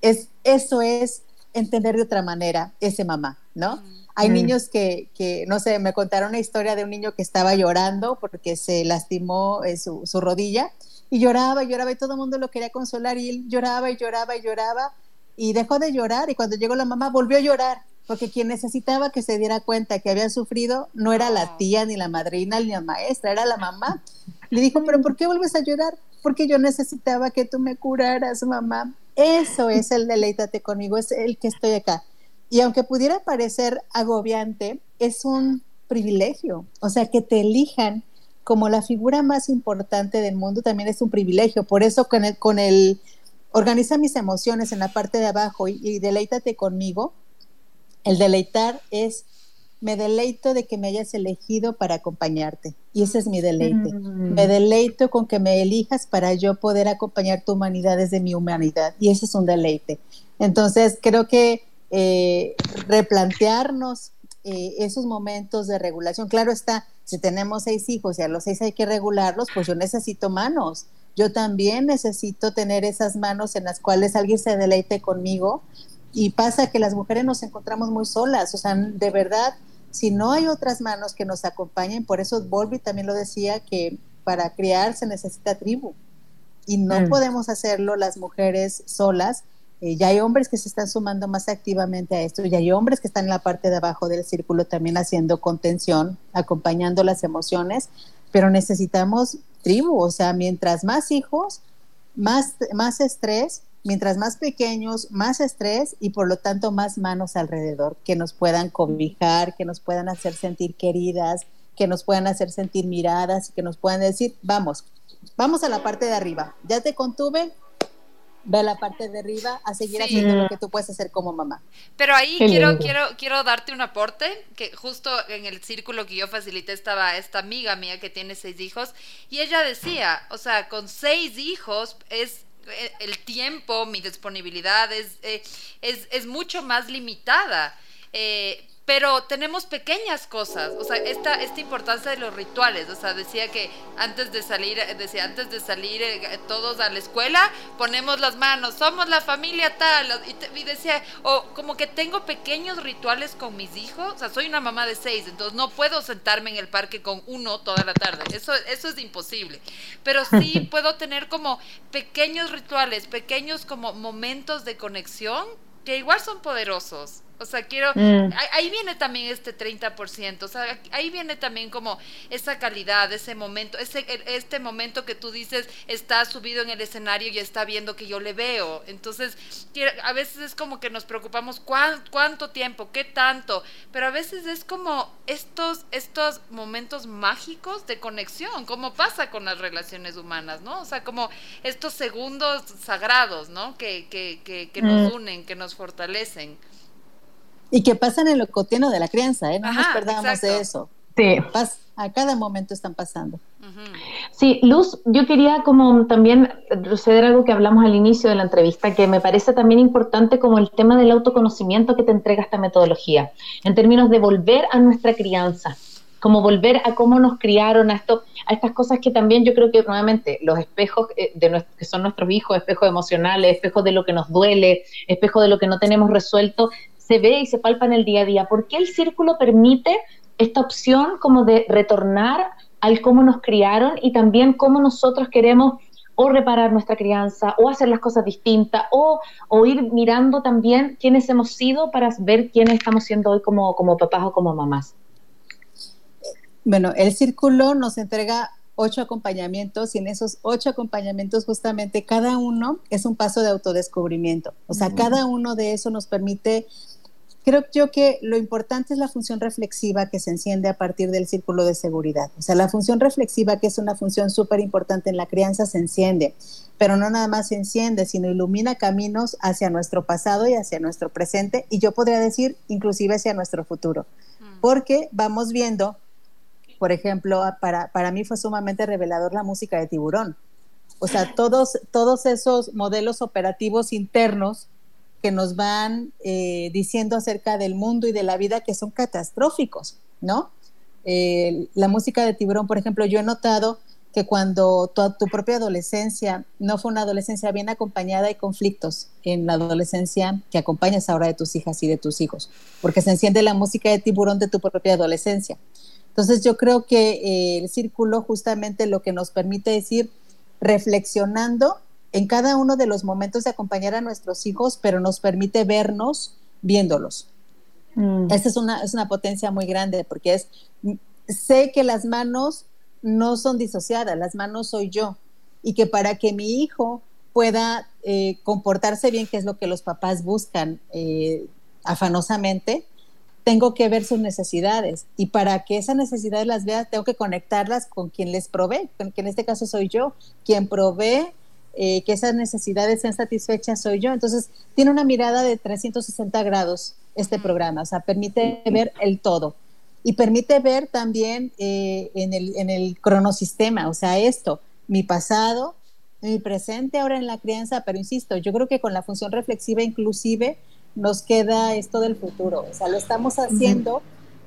D: es, eso es entender de otra manera ese mamá, ¿no? Mm. Hay mm. niños que, que, no sé, me contaron una historia de un niño que estaba llorando porque se lastimó eh, su, su, rodilla y lloraba y lloraba y todo el mundo lo quería consolar y él lloraba y lloraba y lloraba y dejó de llorar y cuando llegó la mamá volvió a llorar porque quien necesitaba que se diera cuenta que había sufrido no era la tía ni la madrina ni la maestra, era la mamá. Le dijo, pero ¿por qué vuelves a llorar? porque yo necesitaba que tú me curaras, mamá. Eso es el deleítate conmigo, es el que estoy acá. Y aunque pudiera parecer agobiante, es un privilegio. O sea, que te elijan como la figura más importante del mundo también es un privilegio. Por eso con el, con el organiza mis emociones en la parte de abajo y, y deleítate conmigo, el deleitar es me deleito de que me hayas elegido para acompañarte. Y ese es mi deleite. Mm. Me deleito con que me elijas para yo poder acompañar tu humanidad desde mi humanidad. Y ese es un deleite. Entonces, creo que eh, replantearnos eh, esos momentos de regulación. Claro está, si tenemos seis hijos y a los seis hay que regularlos, pues yo necesito manos. Yo también necesito tener esas manos en las cuales alguien se deleite conmigo. Y pasa que las mujeres nos encontramos muy solas. O sea, de verdad, si no hay otras manos que nos acompañen, por eso Volvi también lo decía, que para criar se necesita tribu. Y no mm. podemos hacerlo las mujeres solas. Eh, ya hay hombres que se están sumando más activamente a esto, y hay hombres que están en la parte de abajo del círculo también haciendo contención, acompañando las emociones, pero necesitamos tribu, o sea, mientras más hijos, más, más estrés, mientras más pequeños, más estrés y por lo tanto más manos alrededor que nos puedan cobijar, que nos puedan hacer sentir queridas, que nos puedan hacer sentir miradas, que nos puedan decir, vamos, vamos a la parte de arriba, ya te contuve, ve a la parte de arriba a seguir haciendo lo que tú puedes hacer como mamá.
A: Pero ahí quiero, quiero, quiero darte un aporte, que justo en el círculo que yo facilité estaba esta amiga mía que tiene seis hijos, y ella decía, o sea, con seis hijos es el tiempo, mi disponibilidad es, eh, es, es, mucho más limitada. Eh, pero tenemos pequeñas cosas, o sea, esta, esta importancia de los rituales, o sea, decía que antes de salir, decía, antes de salir eh, todos a la escuela, ponemos las manos, somos la familia tal, y, decía, o como que tengo pequeños rituales con mis hijos, o sea, soy una mamá de seis, entonces no puedo sentarme en el parque con uno toda la tarde, eso, eso es imposible, pero sí (laughs) puedo tener como pequeños rituales, pequeños como momentos de conexión que igual son poderosos. O sea, quiero, mm. ahí viene también este 30%, o sea, ahí viene también como esa calidad, ese momento, ese, e, este momento que tú dices, está subido en el escenario y está viendo que yo le veo. Entonces, a veces es como que nos preocupamos cuánto tiempo, qué tanto, pero a veces es como estos, estos momentos mágicos de conexión, como pasa con las relaciones humanas, ¿no? O sea, como estos segundos sagrados, ¿no? Que, que, que, que nos mm. unen, que nos fortalecen.
D: Y que pasan en lo cotidiano de la crianza, ¿eh? No nos perdamos de eso. Sí. a cada momento están pasando.
C: Sí, Luz, yo quería como también proceder algo que hablamos al inicio de la entrevista, que me parece también importante como el tema del autoconocimiento que te entrega esta metodología, en términos de volver a nuestra crianza como volver a cómo nos criaron, a, esto, a estas cosas que también yo creo que nuevamente los espejos eh, de que son nuestros hijos, espejos emocionales, espejos de lo que nos duele, espejos de lo que no tenemos resuelto, se ve y se palpa en el día a día. ¿Por qué el círculo permite esta opción como de retornar al cómo nos criaron y también cómo nosotros queremos o reparar nuestra crianza, o hacer las cosas distintas, o, o, ir mirando también quiénes hemos sido para ver quiénes estamos siendo hoy como, como papás o como mamás.
D: Bueno, el círculo nos entrega ocho acompañamientos y en esos ocho acompañamientos justamente cada uno es un paso de autodescubrimiento. O sea, cada uno de eso nos permite creo yo que lo importante es la función reflexiva que se enciende a partir del círculo de seguridad. O sea, la función reflexiva, que es una función súper importante en la crianza, se enciende, pero no nada más se enciende, sino ilumina caminos hacia nuestro pasado y hacia nuestro presente, y yo podría decir inclusive hacia nuestro futuro, mm. porque vamos viendo, por ejemplo, para, para mí fue sumamente revelador la música de tiburón. O sea, todos, todos esos modelos operativos internos que nos van eh, diciendo acerca del mundo y de la vida que son catastróficos, ¿no? Eh, la música de tiburón, por ejemplo, yo he notado que cuando tu, tu, propia adolescencia no fue una adolescencia bien acompañada, hay conflictos en la adolescencia que acompañas ahora de tus hijas y de tus hijos, porque se enciende la música de tiburón de tu propia adolescencia. Entonces yo creo que eh, el círculo justamente lo que nos permite decir, reflexionando en cada uno de los momentos de acompañar a nuestros hijos, pero nos permite vernos viéndolos. Mm. Esa es una, es una potencia muy grande porque es, sé que las manos no son disociadas, las manos soy yo. y que para que mi hijo pueda eh, comportarse bien, que es lo que los papás buscan eh, afanosamente, tengo que ver sus necesidades y para que esas necesidades las vea, tengo que conectarlas con quien les provee, que en este caso soy yo, quien provee eh, que esas necesidades sean satisfechas soy yo. Entonces, tiene una mirada de 360 grados este programa, o sea, permite ver el todo. Y permite ver también eh, en, el, en el cronosistema, o sea, esto, mi pasado, mi presente ahora en la crianza, pero insisto, yo creo que con la función reflexiva inclusive nos queda esto del futuro, o sea, lo estamos haciendo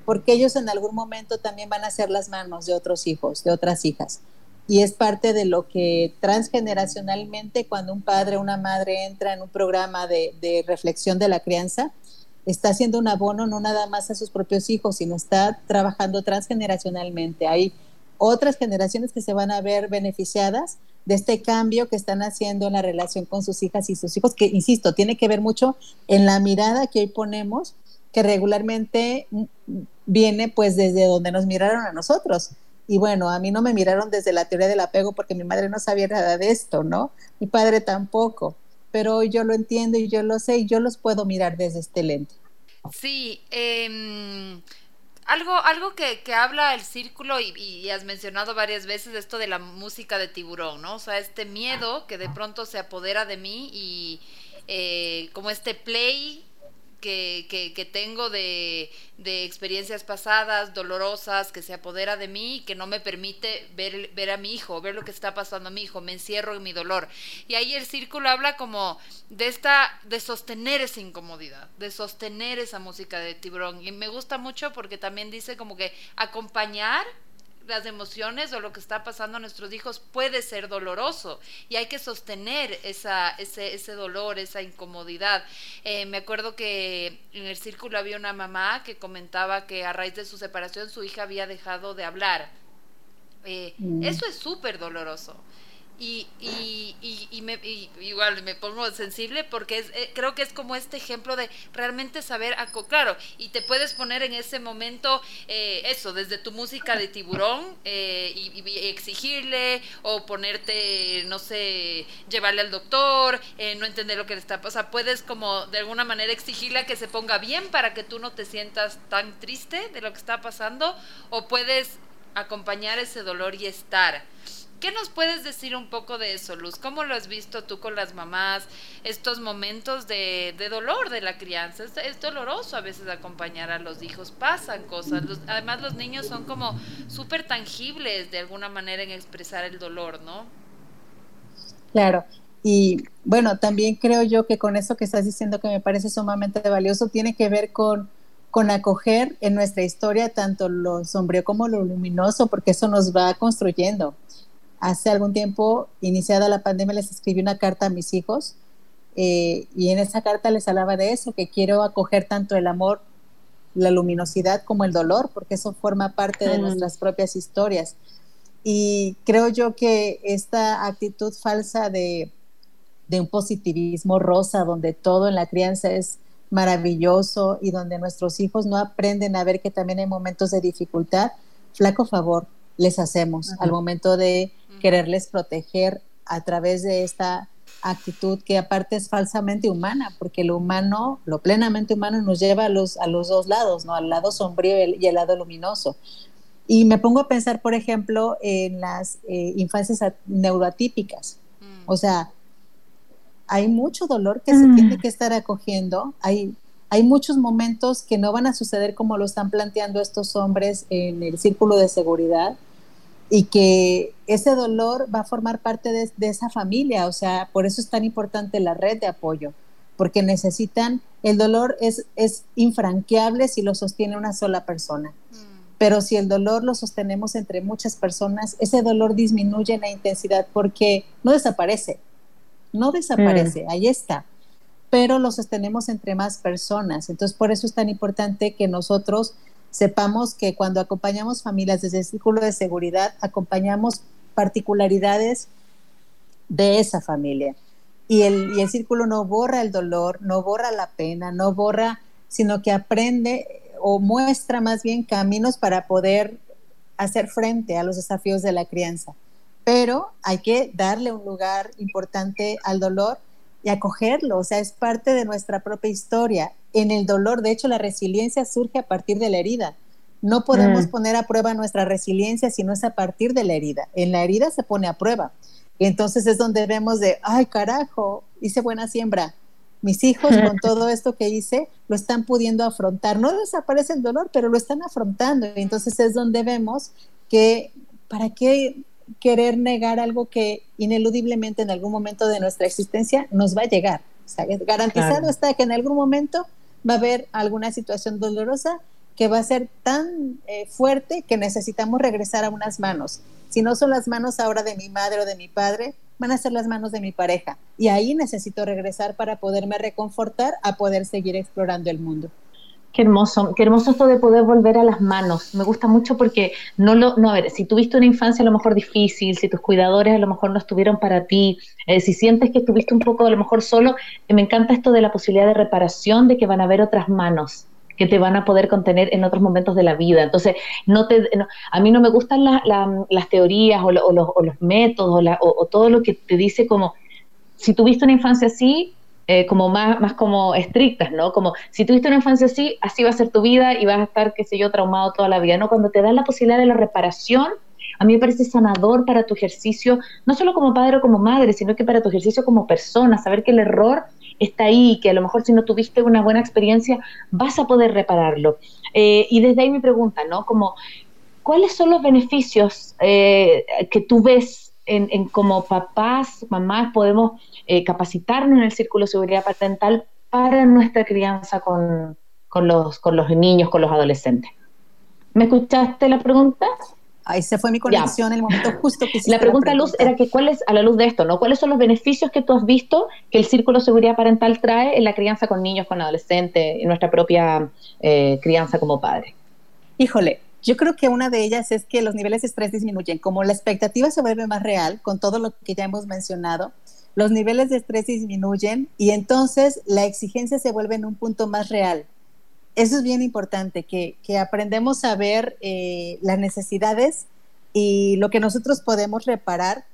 D: porque ellos en algún momento también van a ser las manos de otros hijos, de otras hijas y es parte de lo que transgeneracionalmente cuando un padre o una madre entra en un programa de, reflexión de la crianza, está haciendo un abono no nada más a sus propios hijos, sino está trabajando transgeneracionalmente. Hay otras generaciones que se van a ver beneficiadas de este cambio que están haciendo en la relación con sus hijas y sus hijos, que, insisto, tiene que ver mucho en la mirada que hoy ponemos, que regularmente viene pues desde donde nos miraron a nosotros y bueno, a mí no me miraron desde la teoría del apego porque mi madre no sabía nada de esto, ¿no? Mi padre tampoco. Pero yo lo entiendo y yo lo sé y yo los puedo mirar desde este lente.
A: Sí, em, algo, algo que, habla el círculo y, has mencionado varias veces esto de la música de tiburón, ¿no? O sea, este miedo que de pronto se apodera de mí y eh, como este play que, que, tengo de, de, experiencias pasadas, dolorosas, que se apodera de mí y que no me permite ver, ver a mi hijo, ver lo que está pasando a mi hijo, me encierro en mi dolor. Y ahí el círculo habla como de esta, de sostener esa incomodidad, de sostener esa música de tiburón. Y me gusta mucho porque también dice como que acompañar las emociones o lo que está pasando a nuestros hijos puede ser doloroso y hay que sostener esa, ese, ese dolor, esa incomodidad. Eh, me acuerdo que en el círculo había una mamá que comentaba que a raíz de su separación su hija había dejado de hablar. Eh, mm. Eso es súper doloroso. Y, y, y, me, igual me pongo sensible porque es, eh, creo que es como este ejemplo de realmente saber, claro, y te puedes poner en ese momento eh, eso, desde tu música de tiburón eh, y, exigirle o ponerte, no sé, llevarle al doctor, no entender lo que le está pasando, puedes como de alguna manera exigirle a que se ponga bien para que tú no te sientas tan triste de lo que está pasando o puedes acompañar ese dolor y estar. ¿Qué nos puedes decir un poco de eso, Luz? ¿Cómo lo has visto tú con las mamás? Estos momentos de, dolor de la crianza. Es, doloroso a veces acompañar a los hijos, pasan cosas. además los niños son como súper tangibles de alguna manera en expresar el dolor, ¿no?
D: Claro. Y bueno, también creo yo que con eso que estás diciendo que me parece sumamente valioso, tiene que ver con, con acoger en nuestra historia tanto lo sombrío como lo luminoso, porque eso nos va construyendo hace algún tiempo, iniciada la pandemia, les escribí una carta a mis hijos eh, y en esa carta les hablaba de eso, que quiero acoger tanto el amor, la luminosidad como el dolor, porque eso forma parte de nuestras propias historias. Y creo yo que esta actitud falsa de, de un positivismo rosa, donde todo en la crianza es maravilloso y donde nuestros hijos no aprenden a ver que también hay momentos de dificultad, flaco favor les hacemos al momento de quererles proteger a través de esta actitud que aparte es falsamente humana, porque lo humano, lo plenamente humano nos lleva a los, a los dos lados, ¿no? Al lado sombrío y el, lado luminoso. Y me pongo a pensar, por ejemplo, en las eh, infancias neuroatípicas. Mm. O sea, hay mucho dolor que se mm. tiene que estar acogiendo, hay, hay muchos momentos que no van a suceder como lo están planteando estos hombres en el círculo de seguridad, y que ese dolor va a formar parte de, esa familia, o sea, por eso es tan importante la red de apoyo, porque necesitan, el dolor es, es infranqueable si lo sostiene una sola persona, mm. pero si el dolor lo sostenemos entre muchas personas, ese dolor disminuye en la intensidad porque no desaparece, no desaparece, mm. ahí está, pero lo sostenemos entre más personas, entonces por eso es tan importante que nosotros sepamos que cuando acompañamos familias desde el círculo de seguridad, acompañamos particularidades de esa familia. Y el, y el círculo no borra el dolor, no borra la pena, no borra, sino que aprende o muestra más bien caminos para poder hacer frente a los desafíos de la crianza. pero hay que darle un lugar importante al dolor y acogerlo, o sea, es parte de nuestra propia historia. En el dolor, de hecho, la resiliencia surge a partir de la herida. No podemos mm. poner a prueba nuestra resiliencia si no es a partir de la herida. En la herida se pone a prueba. Y entonces es donde vemos de, ay carajo, hice buena siembra. Mis hijos con (laughs) todo esto que hice lo están pudiendo afrontar. No desaparece el dolor, pero lo están afrontando. Y entonces es donde vemos que, ¿para qué querer negar algo que ineludiblemente en algún momento de nuestra existencia nos va a llegar? O sea, garantizado está que en algún momento va a haber alguna situación dolorosa que va a ser tan eh, fuerte que necesitamos regresar a unas manos. Si no son las manos ahora de mi madre o de mi padre, van a ser las manos de mi pareja. Y ahí necesito regresar para poderme reconfortar a poder seguir explorando el mundo.
C: Qué hermoso, qué hermoso esto de poder volver a las manos. Me gusta mucho porque no lo, no, a ver, si tuviste una infancia a lo mejor difícil, si tus cuidadores a lo mejor no estuvieron para ti, eh, si sientes que estuviste un poco a lo mejor solo, eh, me encanta esto de la posibilidad de reparación, de que van a haber otras manos, que te van a poder contener en otros momentos de la vida. Entonces, no te, a mí no me gustan las teorías o, los, métodos o, todo lo que te dice como, si tuviste una infancia así, eh, como más, más como estrictas, ¿no? Como si tuviste una infancia así, así va a ser tu vida y vas a estar, qué sé yo, traumado toda la vida, ¿no? Cuando te dan la posibilidad de la reparación, a mí me parece sanador para tu ejercicio, no solo como padre o como madre, sino que para tu ejercicio como persona, saber que el error está ahí, que a lo mejor si no tuviste una buena experiencia vas a poder repararlo. Eh, y desde ahí mi pregunta, ¿no? Como, ¿cuáles son los beneficios eh, que tú ves en, como papás, mamás, podemos eh, capacitarnos en el círculo de seguridad parental para nuestra crianza con, con, los, con los niños, con los adolescentes? ¿Me escuchaste la pregunta?
D: Ahí se fue mi conexión en el momento justo que (laughs)
C: La pregunta, Luz, era que cuáles, a la luz de esto, ¿no? ¿Cuáles son los beneficios que tú has visto que el Círculo de Seguridad Parental trae en la crianza con niños, con adolescentes, en nuestra propia eh, crianza como padre?
D: Híjole, yo creo que una de ellas es que los niveles de estrés disminuyen. Como la expectativa se vuelve más real, con todo lo que ya hemos mencionado, los niveles de estrés disminuyen y entonces la exigencia se vuelve en un punto más real eso es bien importante, que, aprendemos a ver eh, las necesidades y lo que nosotros podemos reparar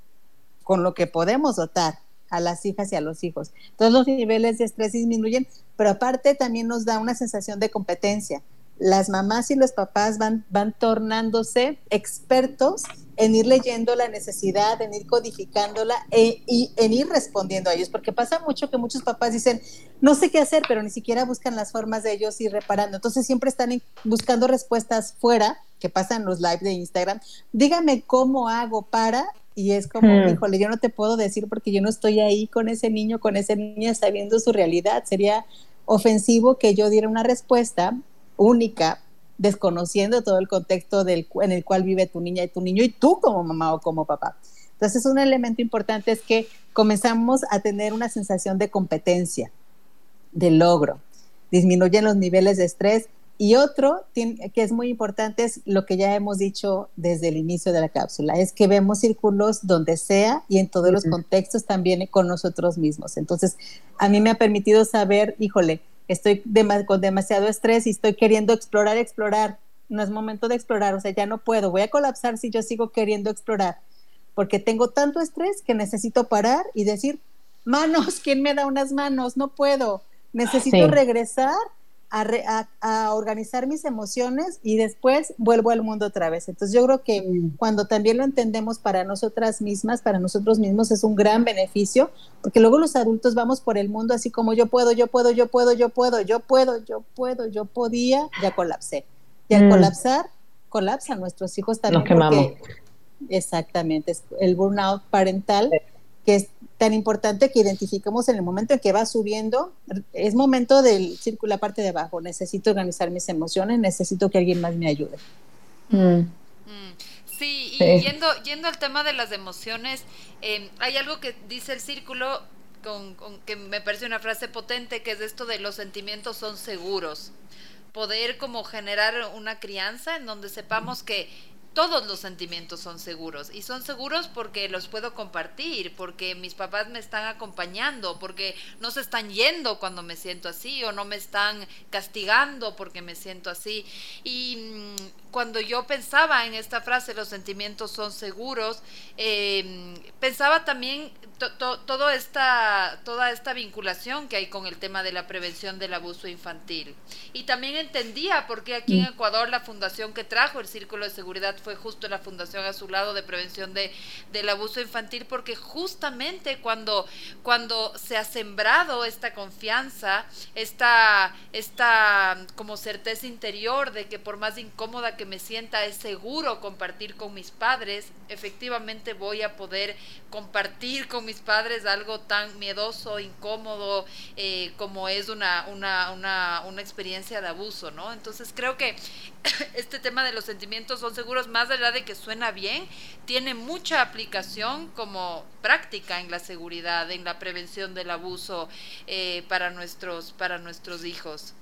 D: con lo que podemos dotar a las hijas y a los hijos. Todos los niveles de estrés disminuyen, pero aparte también nos da una sensación de competencia las mamás y los papás van, van tornándose expertos en ir leyendo la necesidad, en ir codificándola e, y en ir respondiendo a ellos, porque pasa mucho que muchos papás dicen, no sé qué hacer, pero ni siquiera buscan las formas de ellos ir reparando. Entonces siempre están buscando respuestas fuera, que pasan los live de Instagram. Dígame cómo hago para, y es como, hmm. híjole, yo no te puedo decir porque yo no estoy ahí con ese niño, con esa niña sabiendo su realidad. Sería ofensivo que yo diera una respuesta única, desconociendo todo el contexto del, en el cual vive tu niña y tu niño y tú como mamá o como papá. Entonces, un elemento importante es que comenzamos a tener una sensación de competencia, de logro, disminuyen los niveles de estrés y otro que es muy importante es lo que ya hemos dicho desde el inicio de la cápsula, es que vemos círculos donde sea y en todos los contextos también con nosotros mismos. Entonces, a mí me ha permitido saber, híjole, estoy con demasiado estrés y estoy queriendo explorar, explorar. No es momento de explorar, o sea, ya no puedo, voy a colapsar si yo sigo queriendo explorar, porque tengo tanto estrés que necesito parar y decir, manos, ¿quién me da unas manos? No puedo, necesito regresar a, organizar mis emociones y después vuelvo al mundo otra vez. Entonces yo creo que mm. cuando también lo entendemos para nosotras mismas, para nosotros mismos es un gran beneficio, porque luego los adultos vamos por el mundo así como yo puedo, yo puedo, yo puedo, yo puedo, yo puedo, yo puedo, yo podía, ya colapsé. Y al mm. colapsar, colapsan nuestros hijos también.
C: Nos quemamos.
D: exactamente, es el burnout parental que es tan importante que identifiquemos en el momento en que va subiendo, es momento del círculo, la parte de abajo, necesito organizar mis emociones, necesito que alguien más me ayude.
A: Mm. Mm. Sí, y Yendo, yendo al tema de las emociones, em, hay algo que dice el círculo con, que me parece una frase potente, que es esto de los sentimientos son seguros. Poder como generar una crianza en donde sepamos que todos los sentimientos son seguros y son seguros porque los puedo compartir, porque mis papás me están acompañando, porque no se están yendo cuando me siento así o no me están castigando porque me siento así. Y mm, cuando yo pensaba en esta frase, los sentimientos son seguros, em, pensaba también todo esta, toda esta vinculación que hay con el tema de la prevención del abuso infantil. Y también entendía por qué aquí en mm. Ecuador la fundación que trajo el Círculo de Seguridad fue justo la Fundación a su lado de Prevención de, del Abuso Infantil, porque justamente cuando, cuando se ha sembrado esta confianza, esta, esta como certeza interior de que por más incómoda que me sienta, es seguro compartir con mis padres, efectivamente voy a poder compartir con mis padres algo tan miedoso, incómodo, eh, como es una, una, una, una experiencia de abuso, ¿no? Entonces creo que (coughs) este tema de los sentimientos son seguros, más allá de que suena bien, tiene mucha aplicación como práctica en la seguridad, en la prevención del abuso eh, para, nuestros, para nuestros hijos.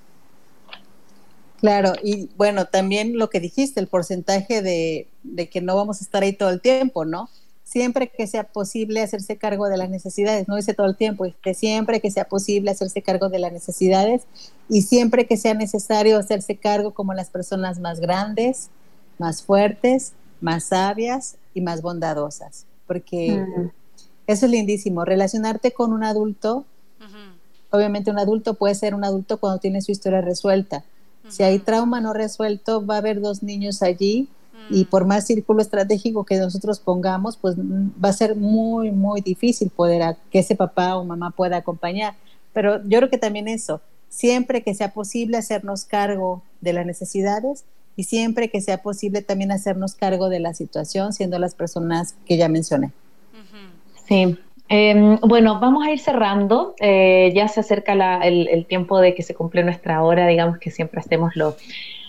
D: Claro, y bueno, también lo que dijiste, el porcentaje de, de que no vamos a estar ahí todo el tiempo, ¿no? siempre que sea posible hacerse cargo de las necesidades, no dice todo el tiempo, dice siempre que sea posible hacerse cargo de las necesidades y siempre que sea necesario hacerse cargo como las personas más grandes, más fuertes, más sabias y más bondadosas, porque eso es lindísimo, relacionarte con un adulto, obviamente un adulto puede ser un adulto cuando tiene su historia resuelta, si hay trauma no resuelto, va a haber dos niños allí y por más círculo estratégico que nosotros pongamos, pues va a ser muy, muy difícil poder que ese papá o mamá pueda acompañar. Pero yo creo que también eso, siempre que sea posible hacernos cargo de las necesidades y siempre que sea posible también hacernos cargo de la situación, siendo las personas que ya mencioné.
C: Sí. Em, bueno, vamos a ir cerrando. Eh, ya se acerca el, tiempo de que se cumple nuestra hora, digamos que siempre hacemos lo,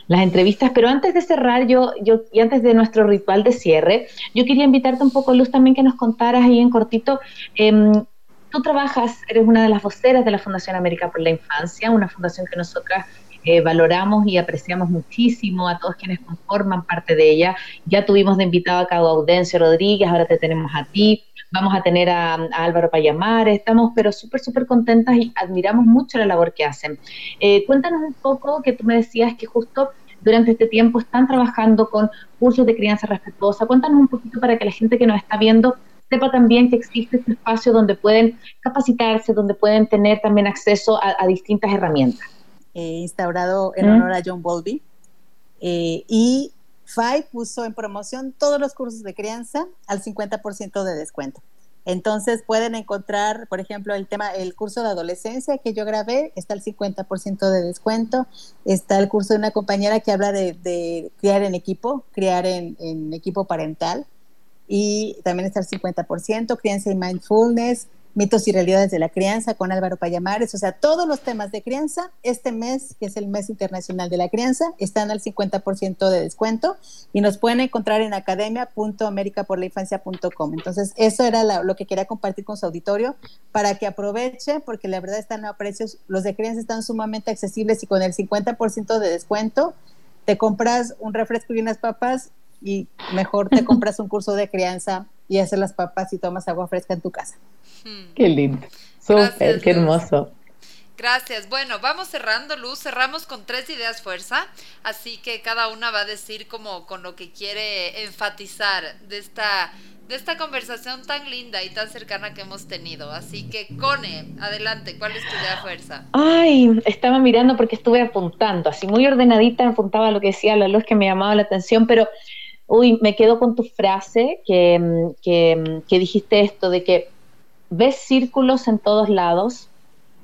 C: las entrevistas, pero antes de cerrar yo, y antes de nuestro ritual de cierre, yo quería invitarte un poco, Luz, también que nos contaras ahí en cortito. Em, tú trabajas, eres una de las voceras de la Fundación América por la Infancia, una fundación que nosotras eh, valoramos y apreciamos muchísimo a todos quienes conforman parte de ella. Ya tuvimos de invitado a Cabo Audencio Rodríguez, ahora te tenemos a ti, vamos a tener a, Álvaro Payamar, estamos pero súper, súper contentas y admiramos mucho la labor que hacen. Eh, cuéntanos un poco, que tú me decías que justo durante este tiempo están trabajando con cursos de crianza respetuosa. Cuéntanos un poquito para que la gente que nos está viendo sepa también que existe este espacio donde pueden capacitarse, donde pueden tener también acceso a distintas herramientas
D: instaurado en honor a John Bowlby. Eh, y FAI puso en promoción todos los cursos de crianza al 50% de descuento. Entonces pueden encontrar, por ejemplo, el tema, el curso de adolescencia que yo grabé, está al 50% de descuento. Está el curso de una compañera que habla de, criar en equipo, criar en, equipo parental. Y también está el 50%, crianza y mindfulness, mitos y realidades de la crianza con Álvaro Payamares, o sea, todos los temas de crianza, este mes, que es el mes internacional de la crianza, están al 50% de descuento y nos pueden encontrar en academia.americaporlainfancia.com. Entonces, eso era lo que quería compartir con su auditorio para que aproveche, porque la verdad están a precios, los de crianza están sumamente accesibles y con el 50% de descuento, te compras un refresco y unas papas y mejor te (laughs) compras un curso de crianza y haces las papas y tomas agua fresca en tu casa.
C: Qué lindo. Súper, qué hermoso.
A: Gracias. Bueno, vamos cerrando, Luz. Cerramos con tres ideas fuerza, así que cada una va a decir como con lo que quiere enfatizar de esta de esta conversación tan linda y tan cercana que hemos tenido. Así que, Cone, adelante, ¿cuál es tu idea fuerza?
C: Ay, estaba mirando porque estuve apuntando, así muy ordenadita, apuntaba lo que decía la luz que me llamaba la atención, pero, uy, me quedo con tu frase que, que, que dijiste esto de que ves círculos en todos lados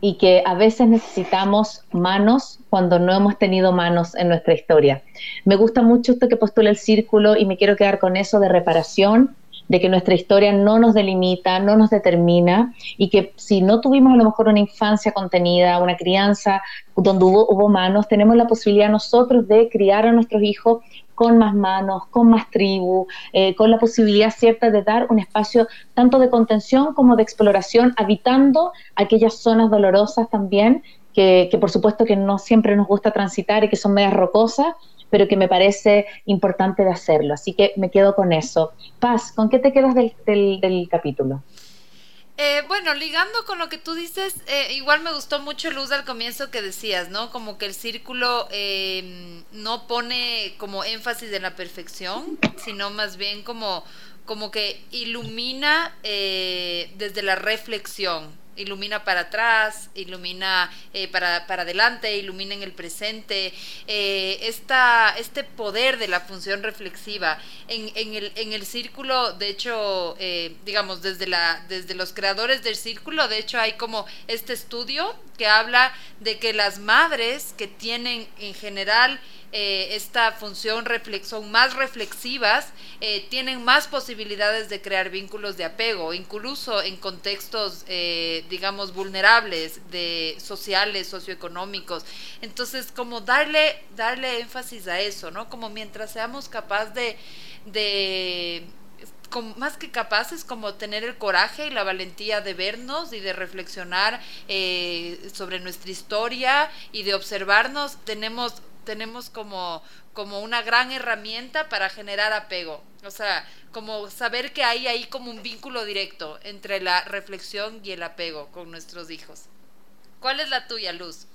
C: y que a veces necesitamos manos cuando no hemos tenido manos en nuestra historia. Me gusta mucho esto que postula el círculo y me quiero quedar con eso de reparación, de que nuestra historia no nos delimita, no nos determina y que si no tuvimos a lo mejor una infancia contenida, una crianza donde hubo manos, tenemos la posibilidad nosotros de criar a nuestros hijos con más manos, con más tribu, eh, con la posibilidad cierta de dar un espacio tanto de contención como de exploración, habitando aquellas zonas dolorosas también, que, por supuesto que no siempre nos gusta transitar y que son medias rocosas, pero que me parece importante de hacerlo. Así que me quedo con eso. Paz, ¿con qué te quedas del, del capítulo?
A: Eh, bueno, ligando con lo que tú dices, eh, igual me gustó mucho Luz al comienzo que decías, ¿no? Como que el círculo em, no pone como énfasis en la perfección, sino más bien como, como que ilumina eh, desde la reflexión ilumina para atrás, ilumina eh, para, para, adelante, ilumina en el presente. Eh, este poder de la función reflexiva en, en, el, en el círculo, de hecho, eh, digamos, desde, la, desde los creadores del círculo, de hecho hay como este estudio que habla de que las madres que tienen en general eh, esta función son más reflexivas, eh, tienen más posibilidades de crear vínculos de apego, incluso en contextos, eh, digamos, vulnerables, de sociales, socioeconómicos. Entonces, como darle, darle énfasis a eso, ¿no? Como mientras seamos capaces de, de más que capaces como tener el coraje y la valentía de vernos y de reflexionar sobre nuestra historia y de observarnos, tenemos tenemos como, como una gran herramienta para generar apego. O sea, como saber que hay ahí como un vínculo directo entre la reflexión y el apego con nuestros hijos. ¿Cuál es la tuya, Luz?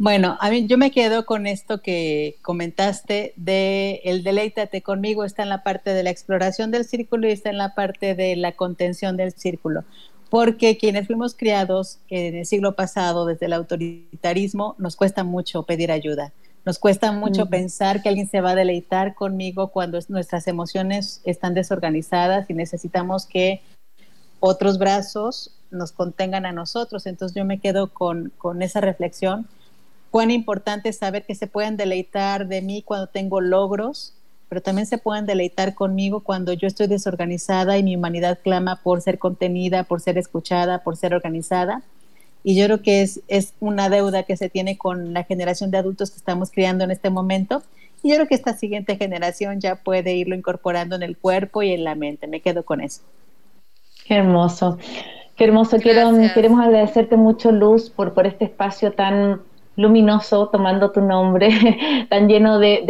D: Bueno, a mí yo me quedo con esto que comentaste de el deleítate conmigo está en la parte de la exploración del círculo y está en la parte de la contención del círculo, porque quienes fuimos criados en el siglo pasado desde el autoritarismo nos cuesta mucho pedir ayuda. Nos cuesta mucho pensar que alguien se va a deleitar conmigo cuando nuestras emociones están desorganizadas y necesitamos que otros brazos nos contengan a nosotros. Entonces yo me quedo con, con esa reflexión. Cuán importante es saber que se pueden deleitar de mí cuando tengo logros, pero también se pueden deleitar conmigo cuando yo estoy desorganizada y mi humanidad clama por ser contenida, por ser escuchada, por ser organizada y yo creo que es, es una deuda que se tiene con la generación de adultos que estamos criando en este momento. Y yo creo que esta siguiente generación ya puede irlo incorporando en el cuerpo y en la mente. Me quedo con eso.
C: Qué hermoso. Qué hermoso. Quiero, queremos agradecerte mucho, Luz, por, por este espacio tan luminoso, tomando tu nombre, (laughs) tan lleno de,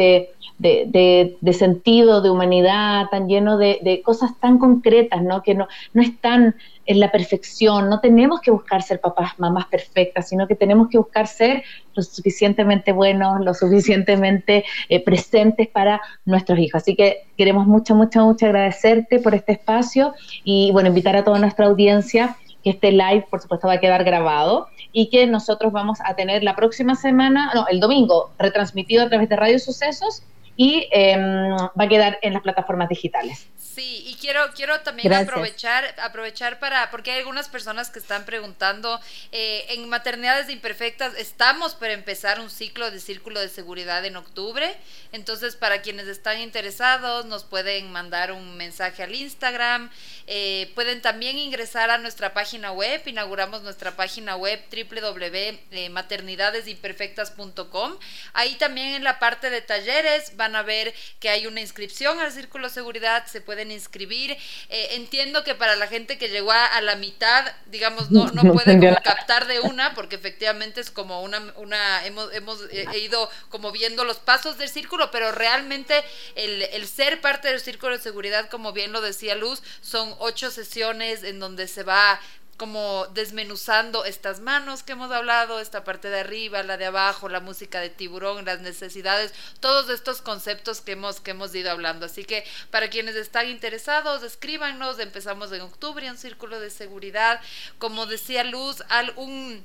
C: de, de, sentido, de humanidad, tan lleno de, cosas tan concretas, ¿no? Que no, no están en la perfección, no tenemos que buscar ser papás, mamás perfectas, sino que tenemos que buscar ser lo suficientemente buenos, lo suficientemente eh, presentes para nuestros hijos. Así que queremos mucho, mucho, mucho agradecerte por este espacio y, bueno, invitar a toda nuestra audiencia que este live, por supuesto, va a quedar grabado y que nosotros vamos a tener la próxima semana, no, el domingo, retransmitido a través de Radio Sucesos y em, va a quedar en las plataformas digitales.
A: Sí, y quiero, quiero también aprovechar, aprovechar para, porque hay algunas personas que están preguntando, eh, en maternidades imperfectas estamos para empezar un ciclo de círculo de seguridad en octubre, entonces para quienes están interesados nos pueden mandar un mensaje al Instagram, eh, pueden también ingresar a nuestra página web, inauguramos nuestra página web www.maternidadesimperfectas.com, ahí también en la parte de talleres van a ver que hay una inscripción al círculo de seguridad, se pueden inscribir. Eh, entiendo que para la gente que llegó a, la mitad, digamos, no, (laughs) no puede captar de una, porque efectivamente es como una, una hemos, hemos eh, ido como viendo los pasos del círculo, pero realmente el, el ser parte del círculo de seguridad, como bien lo decía Luz, son ocho sesiones en donde se va como desmenuzando estas manos que hemos hablado, esta parte de arriba, la de abajo, la música de tiburón, las necesidades, todos estos conceptos que hemos, que hemos ido hablando. Así que para quienes están interesados, escríbanos, empezamos en octubre, un círculo de seguridad, como decía Luz, algún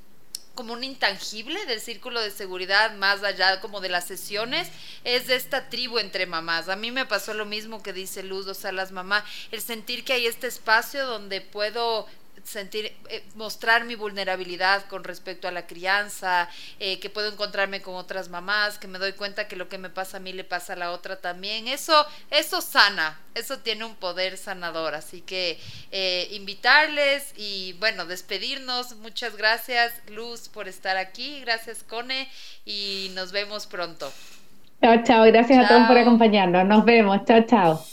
A: como un intangible del círculo de seguridad, más allá como de las sesiones, es de esta tribu entre mamás. A mí me pasó lo mismo que dice Luz, o sea, las mamás, el sentir que hay este espacio donde puedo sentir, eh, mostrar mi vulnerabilidad con respecto a la crianza, eh, que puedo encontrarme con otras mamás, que me doy cuenta que lo que me pasa a mí le pasa a la otra también. Eso, eso sana, eso tiene un poder sanador. Así que eh, invitarles y bueno, despedirnos. Muchas gracias, Luz, por estar aquí. Gracias, Cone, y nos vemos pronto.
C: Chao, chao. Gracias a todos por acompañarnos. Nos vemos. Chao, chao.